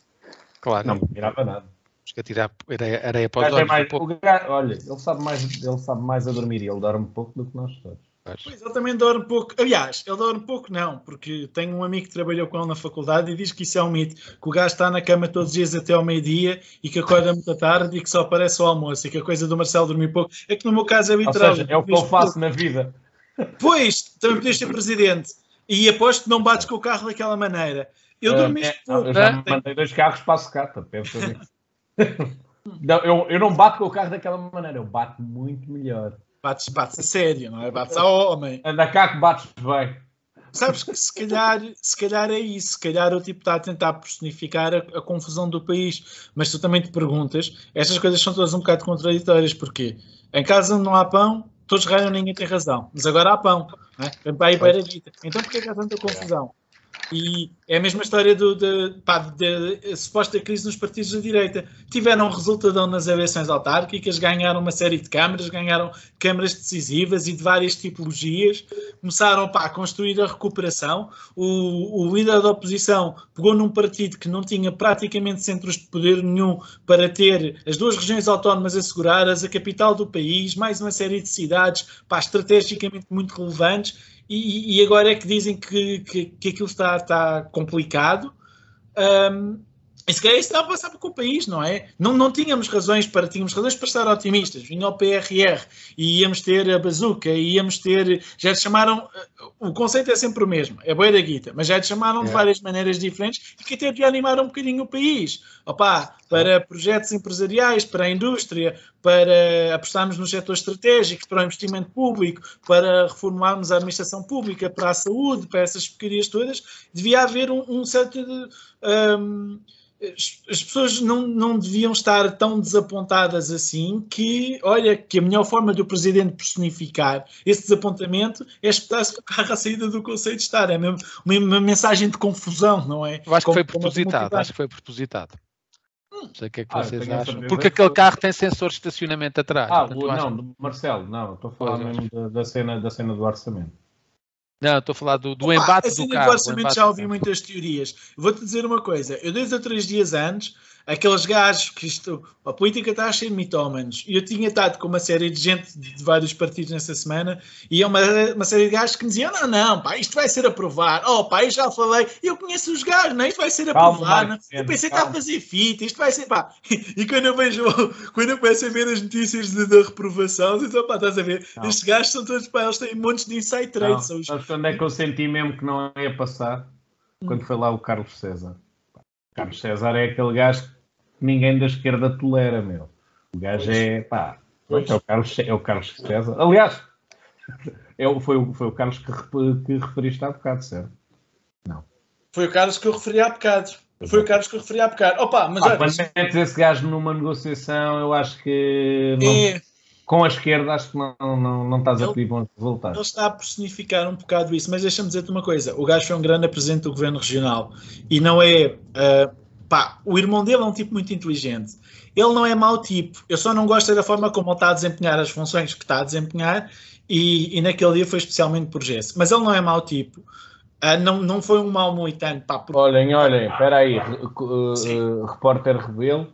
Claro. Não me tirava nada. Acho que a tirar areia, areia para os olhos. É mais, um gajo, olha, ele sabe, mais, ele sabe mais a dormir e ele dorme um pouco do que nós todos. Pois, ele também dorme pouco. Aliás, ele dorme pouco, não, porque tenho um amigo que trabalhou com ele na faculdade e diz que isso é um mito. Que o gajo está na cama todos os dias até ao meio-dia e que acorda muito tarde e que só aparece ao almoço. E que a coisa do Marcelo dormir pouco é que no meu caso é literal. Ou seja, é o que eu faço pouco. na vida. Pois, também podias ser presidente. E aposto que não bates com o carro daquela maneira. Eu dormi é, pouco. Eu já mandei dois carros para a secata, pensa nisso. Não, eu, eu não bato com o carro daquela maneira, eu bato muito melhor. Bates, bates a sério, não é? Bates ao homem. Anda cá que bates bem. Sabes que se calhar, se calhar é isso, se calhar o tipo está a tentar personificar a, a, confusão do país, mas tu também te perguntas, estas coisas são todas um bocado contraditórias, porque em casa não há pão, todos raiam, ninguém tem razão, mas agora há pão, não é? Vem para aí para a guita. Então porquê é que há tanta confusão? E é a mesma história do, de, pá, de, de, suposta crise nos partidos da direita. Tiveram resultadão nas eleições autárquicas, ganharam uma série de câmaras, ganharam câmaras decisivas e de várias tipologias. Começaram pá, a construir a recuperação. O, o líder da oposição pegou num partido que não tinha praticamente centros de poder nenhum para ter as duas regiões autónomas asseguradas, a capital do país, mais uma série de cidades pá, estrategicamente muito relevantes e, e, agora é que dizem que, que, que aquilo está, está complicado. Um, e se calhar isso está a passar com o país, não é? Não, não tínhamos razões para, tínhamos razões para estar otimistas. Vinha o PRR e íamos ter a bazuca, e íamos ter. Já te chamaram. O conceito é sempre o mesmo, é boa da guita, mas já te chamaram é. de várias maneiras diferentes e que até te animaram um bocadinho o país. Opa, para projetos empresariais, para a indústria, para apostarmos nos setores estratégicos, para o investimento público, para reformarmos a administração pública, para a saúde, para essas porcarias todas, devia haver um, um certo de, um, as pessoas não, não deviam estar tão desapontadas assim que, olha, que a melhor forma de o presidente personificar esse desapontamento é espetar-se com o carro à saída do Conselho de Estado. É mesmo uma, uma mensagem de confusão, não é? Eu acho que foi propositado, acho que foi propositado. Não sei o que é que ah, vocês acham. Porque aquele carro tem sensor de estacionamento atrás. Ah, não, acho... Marcelo, não, estou a falar mesmo da, da, cena, da cena do orçamento. Não, estou a falar do, do Opa, embate assim, do carro. Orçamento já ouvi muitas teorias. Vou-te dizer uma coisa. Eu, dois ou três dias antes, aqueles gajos que isto, a política está cheia de mitómanos. E eu tinha estado com uma série de gente de vários partidos nessa semana e é uma, uma série de gajos que me diziam: não, não, pá, isto vai ser aprovado. Oh, pá, eu já falei, eu conheço os gajos, não, é? isto vai ser aprovado. eu pensei que está a fazer fita, isto vai ser, pá. E quando eu vejo, quando eu começo a ver as notícias da reprovação, eu digo, pá, estás a ver, não. estes gajos são todos, pá, eles têm montes de inside trade. São os... Sabes quando é que eu senti mesmo que não ia passar? Quando foi lá o Carlos César. Carlos César é aquele gajo que ninguém da esquerda tolera, meu. O gajo é, pá, é o Carlos, é o Carlos César. Aliás, é, foi, foi o Carlos que, que referiste há bocado, certo? Não. Foi o Carlos que eu referi há bocado. Foi o Carlos que eu referi há bocado. Opa, mas ah, quando metes esse gajo numa negociação, eu acho que não, é... com a esquerda acho que não, não, não estás ele, a pedir bons resultados. Ele está a personificar um bocado isso, mas deixa-me dizer-te uma coisa: o gajo foi um grande presidente do governo regional e não é uh, Pá, o irmão dele é um tipo muito inteligente. Ele não é mau tipo. Eu só não gosto da forma como ele está a desempenhar as funções que está a desempenhar e, e naquele dia foi especialmente por gesso. Mas ele não é mau tipo. Uh, não, não foi um mau moitano. Pá, por... Olhem, olhem, espera aí. Uh, repórter Rebelo.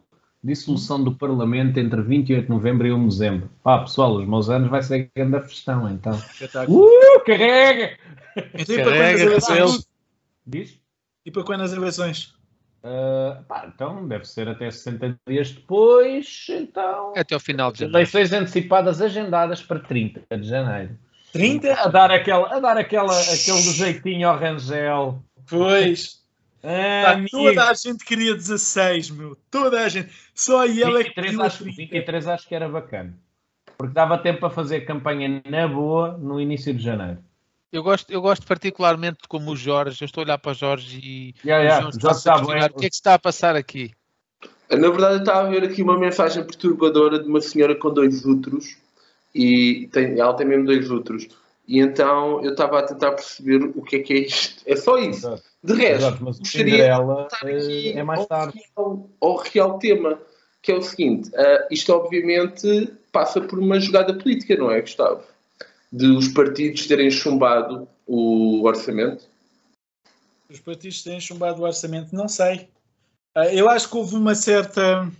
Dissolução do Parlamento entre 28 de novembro e 1 de dezembro. Pá, pessoal, os meus anos vai ser grande festão, então. Uh, carrega! Então, carrega, Diz? E para quando as eleições? Uh, pá, então deve ser até 60 dias depois. Então, até o final de janeiro. Eleições antecipadas agendadas para 30 de janeiro. 30? A dar, aquela, a dar aquela, aquele jeitinho ao Rangel. Pois. Ah, toda a gente queria 16, meu. Toda a gente. Só ele é que queria acho, 23 acho que era bacana. Porque dava tempo para fazer campanha na boa no início de janeiro. Eu gosto, eu gosto particularmente como o Jorge. Eu estou a olhar para o Jorge e yeah, yeah. o Jorge está bem. o que é que está a passar aqui? Na verdade, eu estava a ver aqui uma mensagem perturbadora de uma senhora com dois úteros e tem, ela tem mesmo dois úteros. E então eu estava a tentar perceber o que é que é isto. É só isso. Exato. De resto, Exato, mas gostaria de estar aqui é mais tarde. Ao, ao, real tema, que é o seguinte: uh, isto obviamente passa por uma jogada política, não é, Gustavo? De os partidos terem chumbado o orçamento? Os partidos terem chumbado o orçamento, não sei. Ah, eu acho que houve uma certa.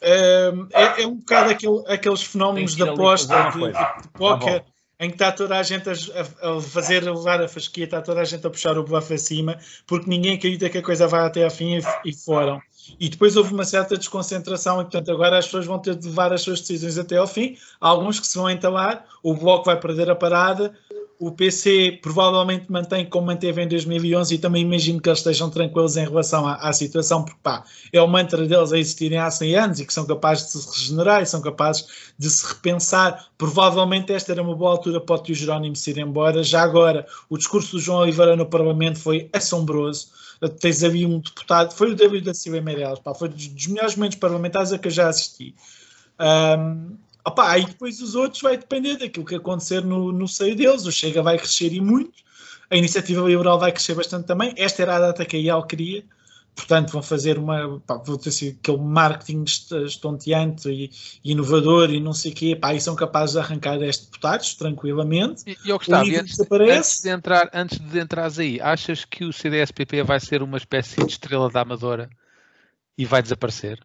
É, é, é um bocado aquele, aqueles fenómenos de aposta, de, de, de póquer, tá em que está toda a gente a, a, fazer, a levar a fasquia, está toda a gente a puxar o buff acima, porque ninguém acredita que a coisa vai até ao fim e, e foram. E depois houve uma certa desconcentração e, portanto, agora as pessoas vão ter de levar as suas decisões até ao fim. Há alguns que se vão entalar, o Bloco vai perder a parada, o PC provavelmente mantém como manteve em 2011 e também imagino que eles estejam tranquilos em relação à, à, situação, porque pá, é o mantra deles a existirem há 100 anos e que são capazes de se regenerar e são capazes de se repensar. Provavelmente esta era uma boa altura para o tio Jerónimo se ir embora. Já agora, o discurso do João Oliveira no Parlamento foi assombroso tens ali um deputado, foi o David da Silva Meirelles, pá, foi dos melhores momentos parlamentares a que eu já assisti. Um, opa, aí depois os outros vai depender daquilo que acontecer no, no seio deles. O Chega vai crescer e muito, a iniciativa liberal vai crescer bastante também. Esta era a data que a IAL queria portanto vão fazer uma, pá, vou ter assim, aquele marketing estonteante e, inovador e não sei o quê, pá, e são capazes de arrancar estes deputados tranquilamente. E, e Gustavo, antes, antes, de entrar, antes de entrares aí, achas que o CDSPP vai ser uma espécie de estrela da Amadora e vai desaparecer?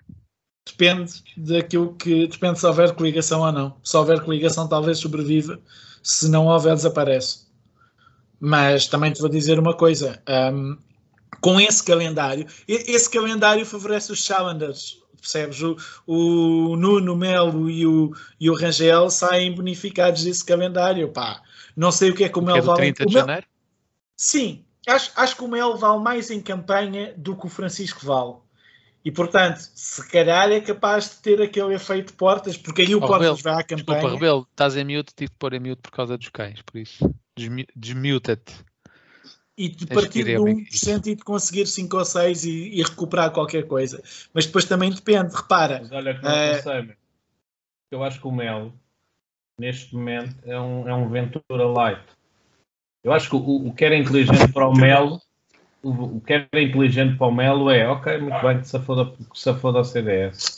Depende daquilo que, depende se houver coligação ou não. Se houver coligação talvez sobreviva, se não houver desaparece. Mas também te vou dizer uma coisa, um, com esse calendário. Esse calendário favorece os challengers, percebes? O, o Nuno Melo e o, e o Rangel saem bonificados desse calendário. Pá, não sei o que é que o Melo vale. 30 de janeiro? Sim, acho, acho que o Melo vale mais em campanha do que o Francisco vale. E portanto, se calhar é capaz de ter aquele efeito portas, porque aí o Oh, Portas Rebelo, vai à campanha. Desculpa, Rebelo, estás em mute, tive que pôr em mute por causa dos cães, por isso. Desmu- Desmuta-te. E de Tens partir ir de ao 1% e de conseguir 5 ou 6 e, e recuperar qualquer coisa. Mas depois também depende, repara, Mas olha que não Eh, sei. Eu acho que o Melo, neste momento, é um, é um Ventura Light. Eu acho que o, o que era inteligente para o Melo, o, o que era inteligente para o Melo é, ok, muito bem, que foda ao CDS.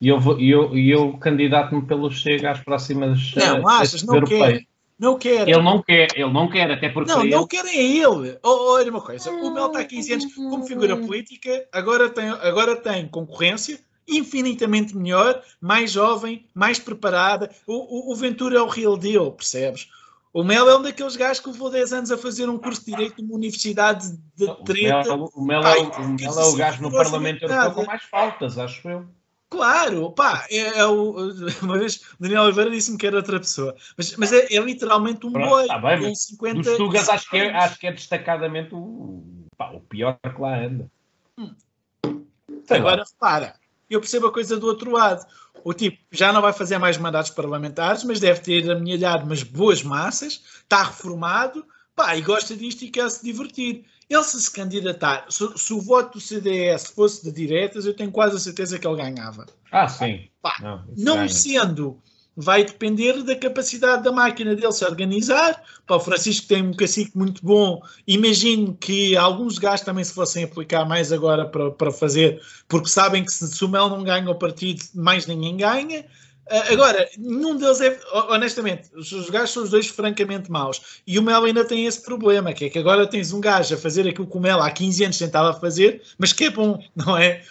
E eu, vou- e eu, e eu candidato-me pelo Chega às próximas Não, eh, achas, não europeias. quer. Não quer. Ele não quer, ele não quer, até porque Não, para não ele, querem é ele. Oh, olha uma coisa, o Mel está há 15 anos como figura política, agora tem, agora tem concorrência infinitamente melhor, mais jovem, mais preparada. O, o, o Ventura é o real deal, percebes? O Mel é um daqueles gajos que levou 10 anos a fazer um curso de Direito numa universidade de o treta. O Ai, é o- Melo é o gajo no Parlamento. Europeu com mais faltas, acho eu. Claro, pá, é, é o, uma vez o Daniel Oliveira disse-me que era outra pessoa, mas, mas é, é literalmente um Pronto, boi. tá bem, com mas 50 Dos Tugas acho que é, acho que é destacadamente o, pá, o pior que lá anda. Lá. Agora repara, eu percebo a coisa do outro lado. O tipo já não vai fazer mais mandatos parlamentares, mas deve ter amelhado umas boas massas, está reformado, pá, e gosta disto e quer se divertir. Ele se se candidatar, se, se o voto do CDS fosse de diretas, eu tenho quase a certeza que ele ganhava. Ah, sim. Pá, Não, Não sendo, vai depender da capacidade da máquina dele se organizar. Pá, o Francisco tem um cacique muito bom. Imagino que alguns gajos também se fossem aplicar mais agora para, para fazer, porque sabem que se, se o Mel não ganha o partido, mais ninguém ganha. Ah, agora, nenhum deles é, ho- honestamente, os, os gajos são os dois francamente maus. E o Mel ainda tem esse problema, que é que agora tens um gajo a fazer aquilo que o Mel há 15 anos tentava fazer, mas que é bom, não é?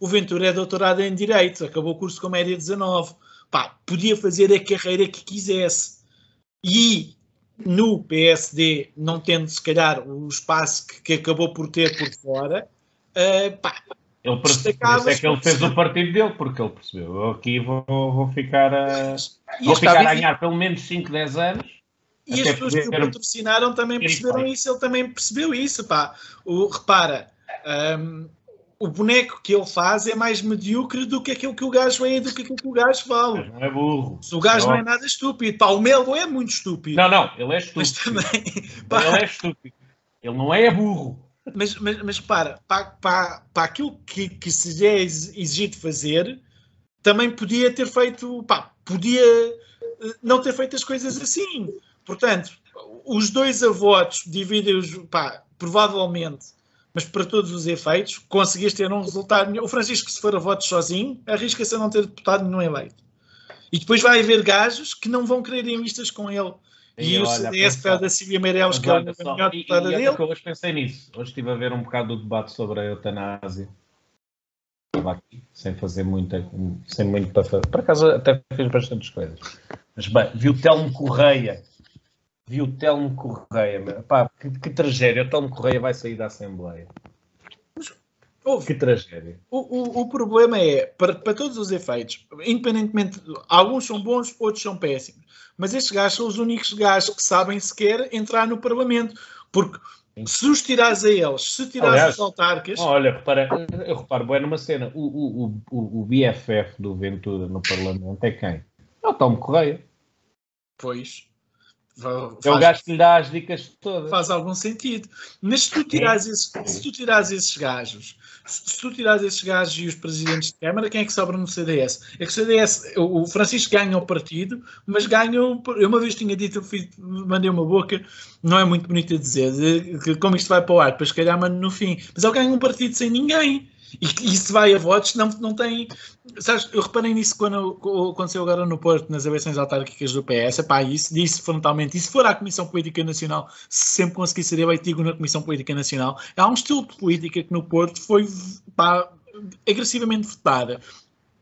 O- Ventura é doutorado em Direito, acabou o curso com média 19. Pá, podia fazer a carreira que quisesse. E no PSD, não tendo se calhar o espaço que, que acabou por ter por fora, ah, pá, Ele é que ele fez o partido dele, porque ele percebeu. Eu aqui vou, vou ficar a, e vou ficar a ganhar pelo menos 5, 10 anos. E as pessoas que o patrocinaram também perceberam isso, ele também percebeu isso, pá. O, repara, hum, o boneco que ele faz é mais medíocre do que aquilo que o gajo é e do que aquilo que o gajo Mas vale. não é burro. Se o gajo não é Não. nada estúpido, pá, o Melo é muito estúpido. Não, não, ele é mas estúpido. também, pá, Ele é estúpido. Ele não é burro. Mas, mas, mas para, para, para, aquilo que, que se é ex- exigido fazer, também podia ter feito, pá, podia eh, não ter feito as coisas assim. Portanto, os dois avotos dividem-os, pá, provavelmente, mas para todos os efeitos, conseguiste ter um resultado. O Francisco, se for a votos sozinho, arrisca-se a não ter deputado nenhum eleito. E depois vai haver gajos que não vão querer ir mistas com ele. E, E o CDS pensar- pede a Silvia Meireles, Mas que é a melhor deputada dele. que eu hoje pensei nisso. Hoje estive a ver um bocado do debate sobre a eutanásia. Estava aqui, sem fazer muita. Sem muito para fazer. Por acaso até fez bastantes coisas. Mas bem, vi o Telmo Correia. Vi o Telmo Correia. Pá, que, que tragédia. O Telmo Correia vai sair da Assembleia. Houve. Que tragédia. O, o, o problema é, para, para todos os efeitos, independentemente, alguns são bons, outros são péssimos, mas estes gajos são os únicos gajos que sabem sequer entrar no Parlamento, porque se os tirares a eles, se tirares Aliás, os autarcas, Olha, repara, eu reparo bem numa cena. O, o, o, o- BFF do Ventura no Parlamento é quem? É o Telmo Correia. pois É o faz, gajo que lhe dá as dicas todas. faz algum sentido. Mas se tu tirares, esses, se tu tirares esses gajos, se, tu tirares esses gajos e os presidentes de Câmara, quem é que sobra no CDS? É que o CDS, o Francisco ganha o partido, mas ganha. o- Eu uma vez tinha dito, eu fiz- mandei uma boca, não é muito bonito a dizer, de, que como isto vai para o ar, depois se calhar mando no fim. Mas ele ganha um partido sem ninguém. E, se vai a votos, não, não tem. Sabes, eu reparei nisso quando aconteceu agora no Porto, nas eleições autárquicas do PS. Epá, isso disse frontalmente. E se for à Comissão Política Nacional, se sempre conseguir ser eleito digo na Comissão Política Nacional, há um estilo de política que no Porto foi pá, agressivamente votada.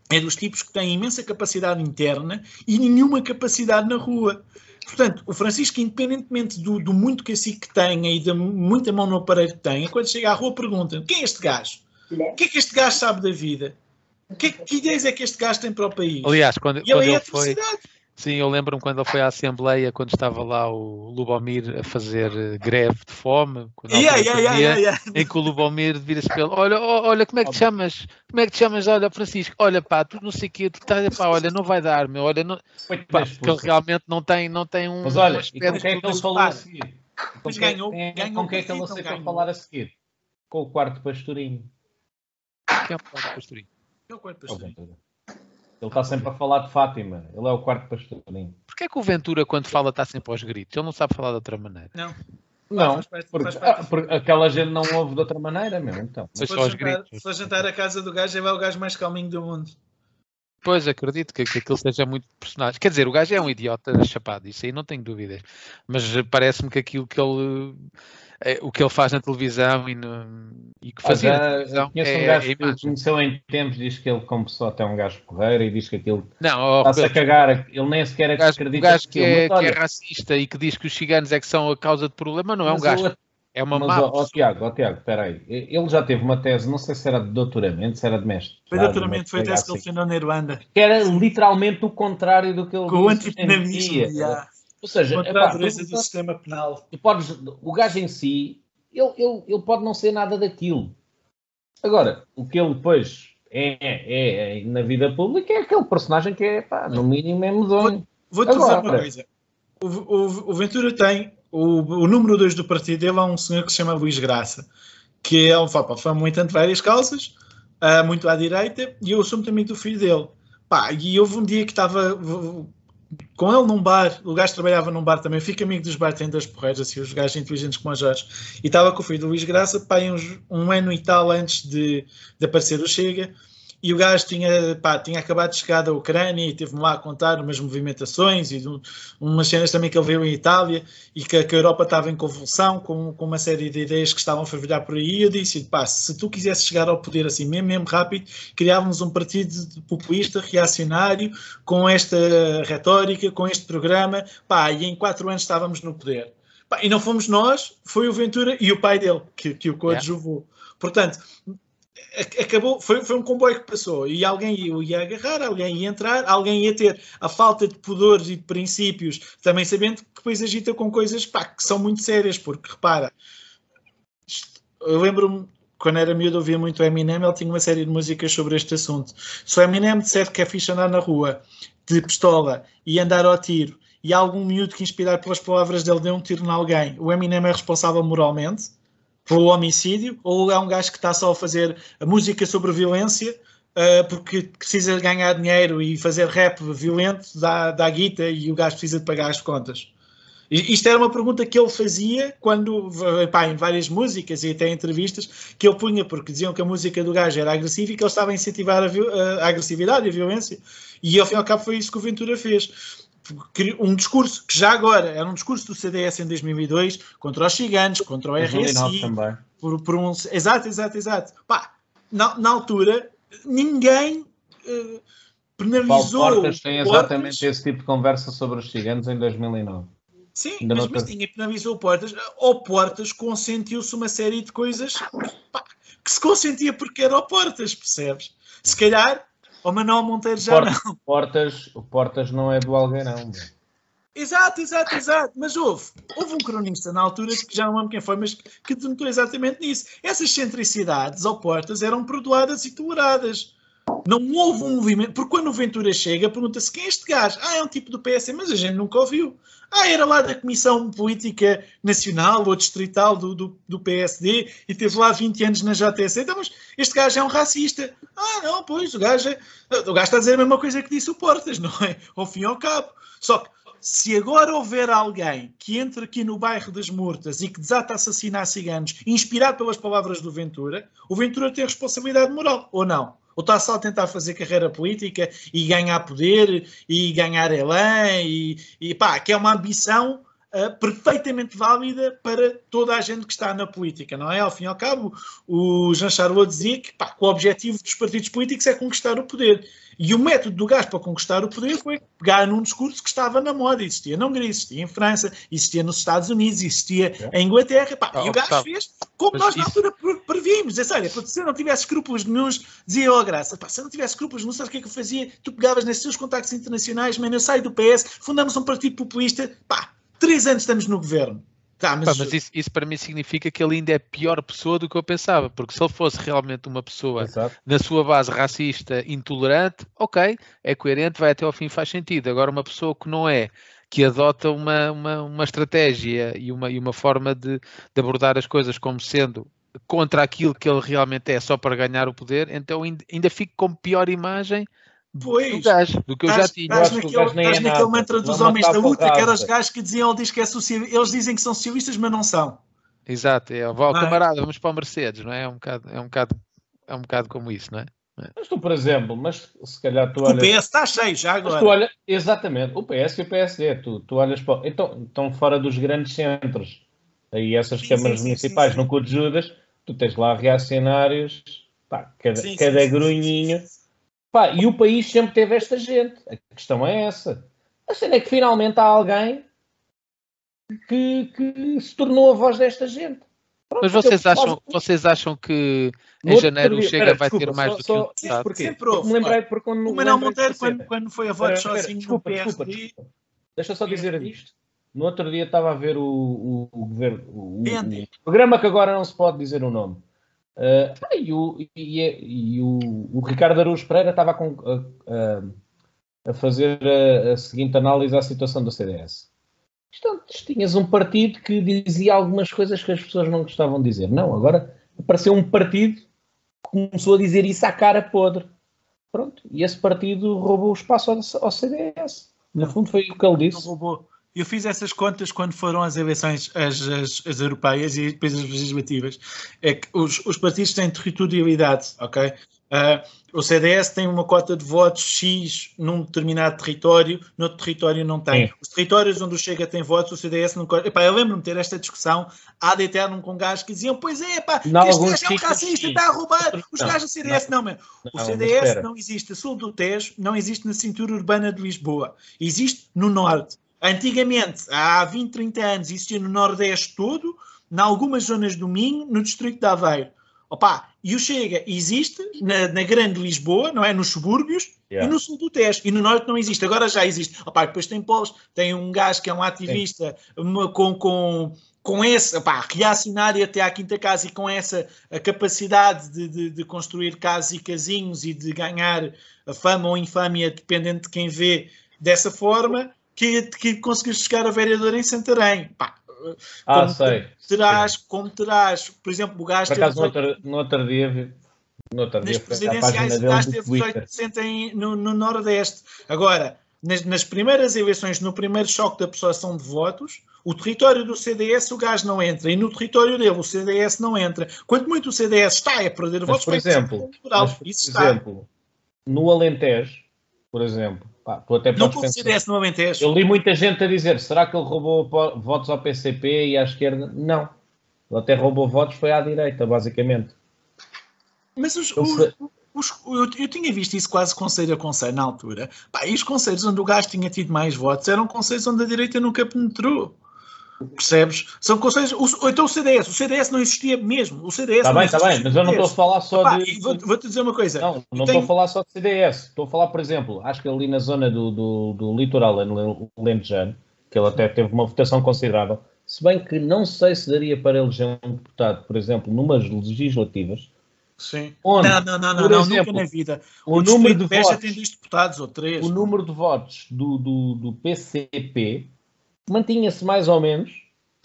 É dos tipos que têm imensa capacidade interna e nenhuma capacidade na rua. Portanto, o Francisco, independentemente do, do muito cacique que tenha e da muita mão no aparelho que tenha, quando chega à rua pergunta quem é este gajo? O que é que este gajo sabe da vida? Que, que ideias é que este gajo tem para o país? Aliás, quando, E quando ele é ele foi. Sim, eu lembro-me quando ele foi à Assembleia, quando estava lá o Lubomir a fazer eh, greve de fome, yeah, yeah, yeah, yeah, em que o Lubomir vira-se para ele, olha, olha, como é que te chamas? Como é que te chamas? Olha, Francisco, olha pá, tu não sei o quê, tu estás, pá, olha, não vai dar, meu, olha, não... Pá, porque ele realmente não tem, não tem um... Mas olha, e com quem é que ele falou a seguir? Com Mas ganhou, quem, ganhou com quem é que ele aceitou falar a seguir? Com o quarto pastorinho. Quem é o quarto pastorinho? É o quarto pastorinho. Ele está sempre a falar de Fátima. Ele é o quarto pastorinho. Porquê é que o Ventura, quando fala, está sempre aos gritos? Ele não sabe falar de outra maneira. Não. Não, faz parte- porque, faz parte. ah, porque aquela gente não ouve de outra maneira, meu. Então. Se só for jantar- se for jantar a casa do gajo, ele é o gajo mais calminho do mundo. Pois, acredito que, que aquilo seja muito personagem. Quer dizer, o gajo é um idiota chapado, isso aí não tenho dúvidas. Mas parece-me que aquilo que ele. Eh, o que ele faz na televisão e, no, e que Ah, fazia na já televisão conheço é, um gajo é que conheceu em tempos, diz que ele, como pessoa, até é um gajo porreiro e diz que aquilo está-se a cagar, ele nem sequer o gajo, o acredita gajo que, é, que é racista e que diz que os ciganos é que são a causa de problema, não é um mas gajo, ele- é uma Mas, má ó. Tiago, ó, Tiago, espera aí. Ele já teve uma tese, não sei se era de doutoramento, se era de mestre. Foi doutoramento, foi a tese que ele defendeu na Irlanda. Que era literalmente o contrário do que ele Com o disse em dia. yeah. Ou seja, Contra epá, a dureza do sistema penal. tu podes, o gajo em si, ele, ele, ele pode não ser nada daquilo. Agora, o que ele depois é, é, é na vida pública é aquele personagem que é, pá, no mínimo é medonho. Vou-te dizer Agora. uma coisa. O, o- o Ventura tem, o, o número 2 do partido dele é um senhor que se chama Luís Graça, que é um pá, foi militante de várias causas, ah, muito à direita, e eu muito amigo do filho dele. Pá, e houve um dia que estava com ele num bar, o gajo trabalhava num bar também, fica amigo dos bartenders porreiros, assim, os gajos inteligentes como o Jorge, e estava com o filho do Luís Graça, pá, aí uns, um ano e tal antes de, de aparecer o Chega, e o gajo tinha, pá, tinha acabado de chegar da Ucrânia e teve-me lá a contar umas movimentações e um- umas cenas também que ele viu em Itália e que, que a Europa estava em convulsão com, com uma série de ideias que estavam a fervilhar por aí. E eu disse: pá, se tu quisesse chegar ao poder assim, mesmo, mesmo rápido, criávamos um partido populista, reacionário, com esta retórica, com este programa, pá, e em quatro anos estávamos no poder. Pá, e não fomos nós, foi o Ventura e o pai dele que, que o coadjuvou. Portanto, a- acabou, foi, foi um comboio que passou e alguém ia, ia agarrar, alguém ia entrar, alguém ia ter a falta de pudores e de princípios, também sabendo que depois agita com coisas pá, que são muito sérias, porque repara, eu lembro-me quando era miúdo ouvia muito o Eminem, ele tinha uma série de músicas sobre este assunto. Se o Eminem disser que é fixe andar na rua de pistola e andar ao tiro e algum miúdo que inspirado pelas palavras dele dê um tiro em alguém, o Eminem é responsável moralmente pelo homicídio ou é um gajo que está só a fazer música sobre violência uh, porque precisa ganhar dinheiro e fazer rap violento dá, dá guita e o gajo precisa de pagar as contas. Isto era uma pergunta que ele fazia quando, pá, em várias músicas e até em entrevistas, que ele punha, porque diziam que a música do gajo era agressiva e que ele estava a incentivar a, a agressividade e a violência. E ao fim e ao cabo foi isso que o Ventura fez. Um discurso que já agora era um discurso do CDS em 2002 contra os ciganos, contra o 2009 RSI, também. por, por um. Exato, exato, exato. Pá, na, na altura, ninguém Paulo penalizou. Portas tem Portas. exatamente esse tipo de conversa sobre os ciganos em 2009. Sim, Ainda mas, mas tem. ninguém penalizou Portas. Ou Portas consentiu-se uma série de coisas pá, que se consentia porque era o Portas, percebes? Se calhar, o Manuel Monteiro já Portas, não. Portas, o Portas não é do Algueirão. meu. Exato, exato, exato. Mas houve, houve um cronista na altura, que já não lembro quem foi, mas que denotou exatamente nisso. Essas centricidades ou portas eram perdoadas e toleradas. Não houve um movimento. Porque quando o Ventura chega, pergunta-se quem é este gajo? Ah, é um tipo do PS, mas a gente nunca ouviu. Ah, era lá da Comissão Política Nacional ou Distrital do, do, do PSD e teve lá 20 anos na JTC. Então, mas este gajo é um racista. Ah, não, pois, o gajo, é, o gajo está a dizer a mesma coisa que disse o Portas, não é? Ao fim e ao cabo. Só que se agora houver alguém que entre aqui no bairro das Murtas e que desata a assassinar ciganos, inspirado pelas palavras do Ventura, o Ventura tem responsabilidade moral, ou não? Ou está só a tentar fazer carreira política e ganhar poder e ganhar elan e, e pá, que é uma ambição uh, perfeitamente válida para toda a gente que está na política, não é? Ao fim e ao cabo, o Jean Charlot dizia que, pá, que o objetivo dos partidos políticos é conquistar o poder. E o método do gajo para conquistar o poder foi pegar num discurso que estava na moda. Existia na Hungria, existia em França, existia nos Estados Unidos, existia é. em Inglaterra. Pá, e o gajo fez como nós na altura prevíamos. É sério, se eu não tivesse escrúpulos nenhums, dizia ó oh, graça, pá, se eu não tivesse escrúpulos não sabes o que é que eu fazia? Tu pegavas nesses seus contactos internacionais, mano, eu saio do PS, fundamos um partido populista, pá, três anos estamos no governo. Tá, mas, Pá, mas isso, isso, para mim significa que ele ainda é pior pessoa do que eu pensava, porque se ele fosse realmente uma pessoa Exato. na sua base racista, intolerante, ok, é coerente, vai até ao fim, faz sentido. Agora, uma pessoa que não é, que adota uma, uma, uma estratégia e uma, e uma forma de, de abordar as coisas como sendo contra aquilo que ele realmente é, só para ganhar o poder, então ainda, ainda fico com pior imagem Pois, do gajo, do que eu já tinha. Estás naquele, estás é naquele mantra dos homens da luta, que eram os gajos que diziam, ele diz que é socialista, eles dizem que são socialistas, mas não são. Exato, é, ó, camarada, vamos para o Mercedes, não é? É um bocado, é um bocado, é um bocado como isso, não é? é. Mas tu, por exemplo, mas se calhar tu olhas... O PS está cheio já agora. Tu olha, exatamente, o PS e o PSD, tu, tu olhas para... Então, estão fora dos grandes centros. Aí essas sim, câmaras sim, municipais sim, no Cu de Judas, tu tens lá reacionários, pá, cada, cada grunhinho Pá, e o país sempre teve esta gente. A questão é essa. A cena é que finalmente há alguém que, que se tornou a voz desta gente. Pronto, Mas vocês acham, vocês acham que em janeiro o Chega vai desculpa, ter mais só, do que o deputado? Porquê? Sempre houve, me lembrei porque quando, o Manuel Monteiro, quando, quando foi a voto sozinho desculpa, no PSD... Desculpa, Deixa só dizer isto. No outro dia estava a ver o, o, o governo... O, o, o, programa que agora não se pode dizer o nome. Uh, e, o, e, e o, o, Ricardo Araújo Pereira estava a, a, a fazer a, a, seguinte análise à situação do CDS. Então, tinhas um partido que dizia algumas coisas que as pessoas não gostavam de dizer. Não, agora apareceu um partido que começou a dizer isso à cara podre. Pronto, e esse partido roubou o espaço ao, ao CDS. No fundo foi o que ele disse. roubou. Eu fiz essas contas quando foram as eleições as, as, as europeias e depois as legislativas. É que os, os partidos têm territorialidade, ok? Uh, o CDS tem uma cota de votos X num determinado território, no outro território não tem. Sim. Os territórios onde o Chega tem votos, o CDS não. Epá, eu lembro-me de ter esta discussão há de eterno com gajos que diziam: Pois é, pá, este gajo é um racista, está a roubar. Os gajos do CDS, não, não O CDS não existe a sul do Tejo, não existe na cintura urbana de Lisboa. Existe no norte. Antigamente, há 20, 30 anos, existia no Nordeste todo, em algumas zonas do Minho, no distrito de Aveiro. Opa, e o Chega existe na, na Grande Lisboa, não é? Nos subúrbios yeah. e no sul do Tejo. E no Norte não existe. Agora já existe. Opa, depois tem polos, tem um gajo que é um ativista uma, com, com, com esse, opa, reacionário até à quinta casa e com essa a capacidade de, de, de construir casas e casinhos e de ganhar a fama ou infâmia, dependendo de quem vê dessa forma que, que conseguiste chegar a vereador em Santarém. Pá, ah, como sei. Terás, como terás, por exemplo, o gajo. Por acaso, no outro, no outro dia. No outro nas dia, presidenciais, o gajo teve 18% em, no, no Nordeste. Agora, nas, nas, primeiras eleições, no primeiro choque da persuasão de votos, o território do CDS o gajo não entra e no território dele o CDS não entra. Quanto muito o CDS está a perder mas, votos, por exemplo, mas, por exemplo, no Alentejo, por exemplo, Pá, tu até não CDS no Alentejo. Eu li muita gente a dizer: será que ele roubou votos ao PCP e à esquerda? Não. Ele até roubou votos, foi à direita, basicamente. Mas os, os, os, eu, eu, tinha visto isso quase conselho a conselho na altura. Pá, e os conselhos onde o gajo tinha tido mais votos eram conselhos onde a direita nunca penetrou. Percebes? São conselhos. O, então o CDS, o CDS não existia mesmo. O CDS Está bem, está bem, mas eu não estou a falar só Epá, de. Vou-te vou dizer uma coisa. Não, não estou tenho... a falar só de CDS. Estou a falar, por exemplo, acho que ali na zona do, do, do litoral, no Lentejano, que ele até teve uma votação considerável. Se bem que não sei se daria para eleger um deputado, por exemplo, numas legislativas. Sim. Onde, não, não, não, não, não exemplo, nunca na vida. O, o número de votos, tem dois deputados ou três. O número de votos do, do, do PCP mantinha-se mais ou menos,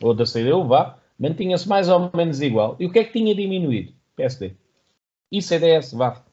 ou da CDU, vá, mantinha-se mais ou menos igual. E o que é que tinha diminuído? PSD. E CDS, vá.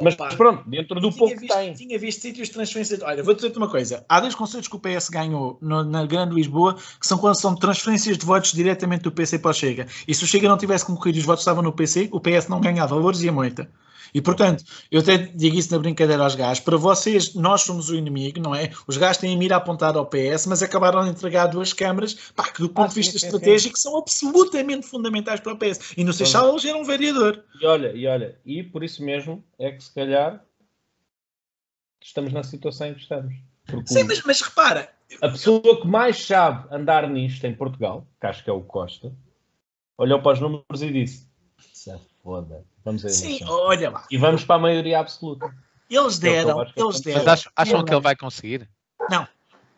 Mas Opa, pronto, dentro do pouco visto, que tem. Tinha visto sítios de transferência. Olha, vou dizer-te uma coisa. Há dois conselhos que o PS ganhou no, na Grande Lisboa que são quando são transferências de votos diretamente do PC para o Chega. E se o Chega não tivesse concorrido os votos estavam no PC, o PS não ganhava valores e a moita. E, portanto, eu até digo isso na brincadeira aos gajos. Para vocês, nós somos o inimigo, não é? Os gajos têm a mira apontada ao PS, mas acabaram de entregar duas câmaras pá, que, do ponto ah, de vista sim, estratégico, sim. são absolutamente fundamentais para o PS. E no Seixal elegeram um vereador. E olha, e olha, e por isso mesmo é que se calhar estamos na situação em que estamos. Porque sim, mas, mas repara. A pessoa que mais sabe andar nisto em Portugal, que acho que é o Costa, olhou para os números e disse: Se foda Vamos a Sim, olha lá. E vamos para a maioria absoluta. Eles deram, é eles deram. Mas acham, que ele vai conseguir? Não.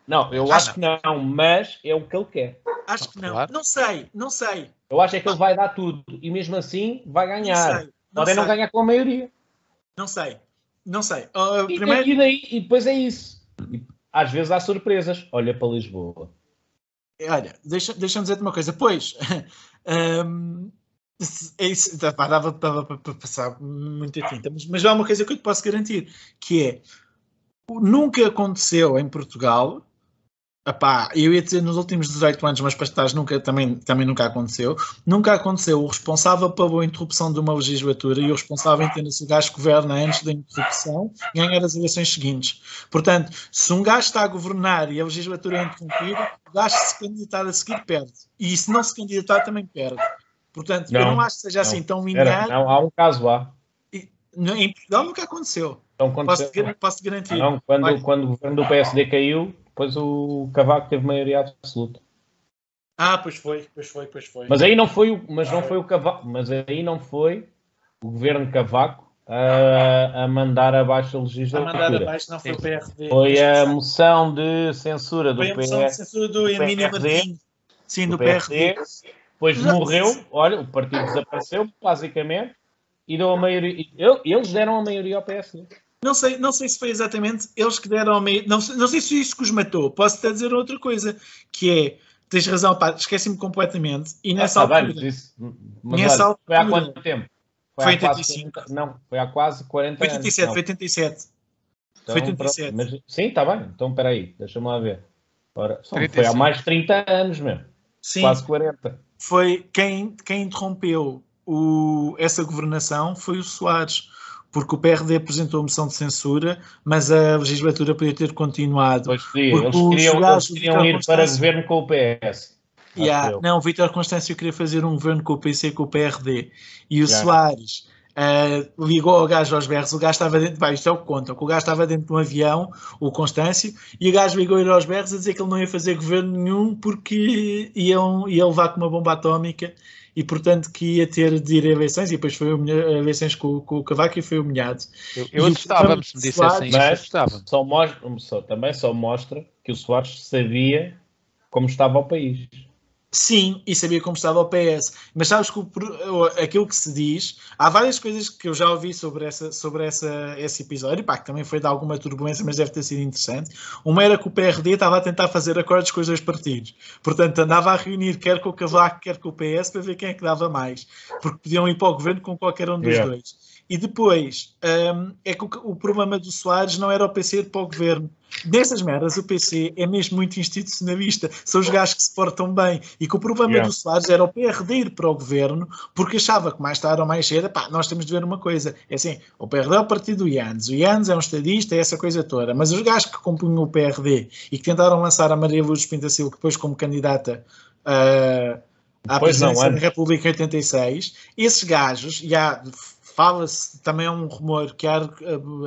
Não, eu acho, que não, mas é o que ele quer. Acho que não. Claro. Não sei, não sei. Eu acho é que ele vai dar tudo e mesmo assim vai ganhar. Não sei, não Podem não ganhar com a maioria. Não sei. Não sei. Uh, e, primeiro... e, daí, e depois é isso. Às vezes há surpresas. Olha para Lisboa. Olha, deixa-me deixa dizer-te uma coisa. Pois, um, É isso, dava, para passar muita tinta, mas, mas há uma coisa que eu te posso garantir, que é nunca aconteceu em Portugal, epá, eu ia dizer nos últimos 18 anos, mas para estar nunca, também, também nunca aconteceu, nunca aconteceu o responsável pela interrupção de uma legislatura e o responsável em ter se o gajo governa antes da interrupção ganhar as eleições seguintes. Portanto, se um gajo está a governar e a legislatura é interrompida, o gajo se candidatar a seguir perde. E se não se candidatar também perde. Portanto, não, eu não acho que seja assim tão linear. Não, há um caso lá. E, em Portugal nunca aconteceu. Então, posso, te, posso garantir. Não, quando, quando o governo do PSD caiu, depois o Cavaco teve maioria absoluta. Ah, pois foi, pois foi, pois foi. Mas aí não foi o, mas não foi o Cavaco, mas aí não foi o governo Cavaco a, a mandar abaixo a legislatura. A mandar abaixo não foi o PRD. Foi a moção de censura do foi a moção de censura do Emílio Martins. Sim, do, do PRD. PRD depois morreu, olha, o partido desapareceu, basicamente, e deu a maioria. Eles deram a maioria ao PSD. Não sei, não sei se foi exatamente eles que deram a maioria. Não, não sei se isso que os matou. Posso até dizer outra coisa, que é. Tens razão, pá, esqueci-me completamente. E nessa ah, altura. Bem, mas nessa olha, altura, foi há quanto tempo? Foi, foi 85. 40, não, foi há quase 40 foi 87, anos. Foi 87, então, foi 87. Mas, sim, está bem. Então, espera aí, deixa-me lá ver. Ora, foi há mais de 30 anos mesmo. Sim. Quase 40 foi quem, quem interrompeu o, essa governação foi o Soares, porque o PRD apresentou a moção de censura, mas a legislatura podia ter continuado. Pois sim, eles queriam, eles queriam ir para governo com o PS. Yeah, não, o Vítor Constâncio queria fazer um governo com o PC e com o PRD. E o yeah. Soares uh, ligou ao gajo aos berros, o gajo estava dentro, vai, isto é o que conta, o gajo estava dentro de um avião, o Constâncio, e o gajo ligou ele aos berros a dizer que ele não ia fazer governo nenhum porque iam, ia levar com uma bomba atómica e portanto que ia ter de ir a eleições e depois foi a eleições com, com o Cavaco e foi humilhado. Eu, eu assustava-me se me dissessem isso, assustava só mostra, só, também só mostra que o Soares sabia como estava o país. Sim, e sabia como estava o PS. Mas sabes que o, aquilo que se diz, há várias coisas que eu já ouvi sobre, essa, sobre essa, esse episódio, pá, que também foi de alguma turbulência, mas deve ter sido interessante. Uma era que o PRD estava a tentar fazer acordos com os dois partidos. Portanto, andava a reunir quer com o Cavaco, quer com o PS, para ver quem é que dava mais. Porque podiam ir para o governo com qualquer um dos yeah. dois. E depois, um, é que o, o, problema do Soares não era o PC ir para o governo. Dessas merdas, o PC é mesmo muito institucionalista. São os gajos que se portam bem. E que o problema yeah. do Soares era o PRD ir para o governo, porque achava que mais tarde ou mais cedo, pá, nós temos de ver uma coisa. É assim, o PRD é o partido do Iannes. O Iannes é um estadista, é essa coisa toda. Mas os gajos que compunham o PRD e que tentaram lançar a Maria Luz Pintacil depois como candidata uh, à presidência da República em 86, esses gajos, e há fala-se, também é um rumor, que eh,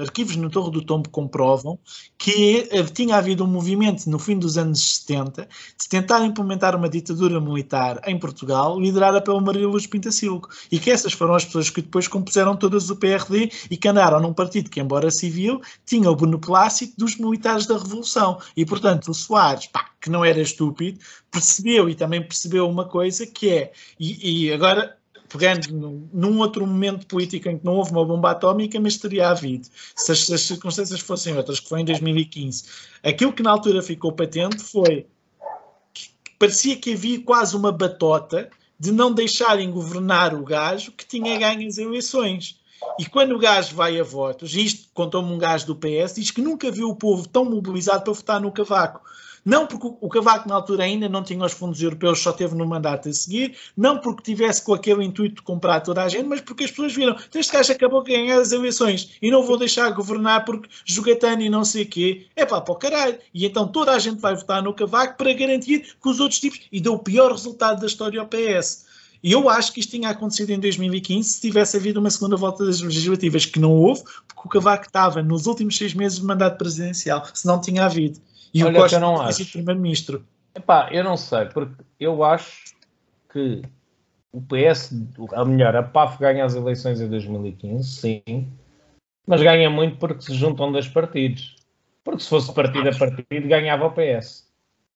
arquivos no Torre do Tombo comprovam que eh, tinha havido um movimento no fim dos anos 70 de tentar implementar uma ditadura militar em Portugal, liderada pelo Maria Luz Pintacilgo, e que essas foram as pessoas que depois compuseram todas o PRD e que andaram num partido que, embora civil, tinha o beneplácito dos militares da Revolução. E, portanto, o Soares, pá, que não era estúpido, percebeu e também percebeu uma coisa que é, e, e agora pegando num outro momento político em que não houve uma bomba atómica, mas teria havido, se as, as, circunstâncias fossem outras, que foi em 2015. Aquilo que na altura ficou patente foi que parecia que havia quase uma batota de não deixarem governar o gajo que tinha ganho as eleições. E quando o gajo vai a votos, isto contou-me um gajo do PS, diz que nunca viu o povo tão mobilizado para votar no Cavaco. Não porque o Cavaco na altura ainda não tinha os fundos europeus, só teve no mandato a seguir, não porque tivesse com aquele intuito de comprar toda a gente, mas porque as pessoas viram, então este gajo acabou de ganhar as eleições e não vou deixar governar porque jogatano e não sei o quê, é pá, para o caralho. E então toda a gente vai votar no Cavaco para garantir que os outros tipos, e deu o pior resultado da história ao PS. E eu acho que isto tinha acontecido em 2015 se tivesse havido uma segunda volta das legislativas, que não houve, porque o Cavaco estava nos últimos seis meses de mandato presidencial, se não tinha havido. E Olha, o Costa não acho. primeiro-ministro. Epá, eu não sei, porque eu acho que o PS, ou melhor, a PAF ganha as eleições em 2015, sim, mas ganha muito porque se juntam dois partidos. Porque se fosse partido a partido, ganhava o PS.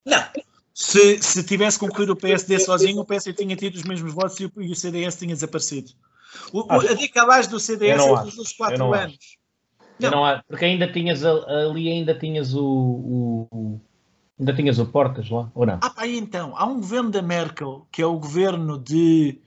Não. Se, se tivesse concluído o PSD sozinho, o PSD tinha tido os mesmos votos e o, e o CDS tinha desaparecido. O, o, Acho- a decalagem do CDS é acho. dos quatro anos. Eu Não. não há- porque ainda tinhas ali, ainda tinhas o, o- ainda tinhas o Portas lá, ou não? Ah, pá, então, há um governo da Merkel, que é o governo de.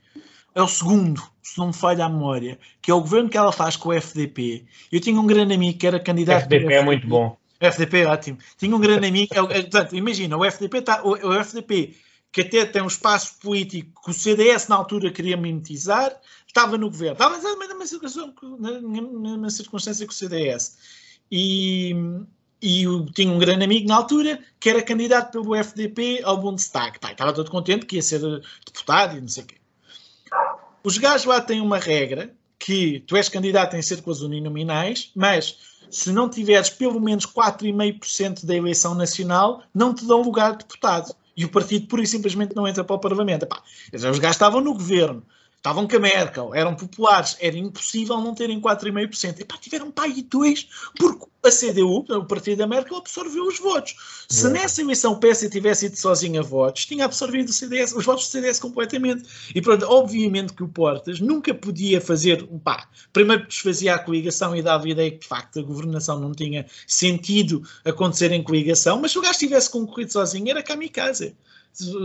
É o segundo, se não me falha a memória, que é o governo que ela faz com o FDP. Eu tinha um grande amigo que era O candidato. FDP do é muito bom. FDP é ótimo. Tinha um grande amigo. é é, portanto, imagina, o FDP, tá, o, o FDP, que até tem um espaço político que o CDS na altura queria mimetizar, estava no governo. Estava na mesma circunstância, na mesma circunstância que o CDS. E, e o- tinha um grande amigo na altura que era candidato pelo FDP ao Bundestag. Pá, estava todo contente que ia ser eh, deputado e não sei o quê. Os gajos lá têm uma regra que tu és candidato em as uninominais, mas se não tiveres pelo menos 4,5% da eleição nacional, não te dão lugar de deputado. E o partido pura e simplesmente não entra para o Parlamento. Epá, os gajos estavam no governo, estavam com a Merkel, eram populares, era impossível não terem 4,5%. Epá, tiveram pai e dois, porque a CDU, o partido da Merkel, absorveu os votos. Se É. nessa eleição o PS tivesse ido sozinho a votos, tinha absorvido CDS, os votos do CDS completamente. E pronto, obviamente que o Portas nunca podia fazer, pá, primeiro desfazia a coligação e dava a ideia que de facto a governação não tinha sentido acontecer em coligação, mas se o gajo tivesse concorrido sozinho era kamikaze.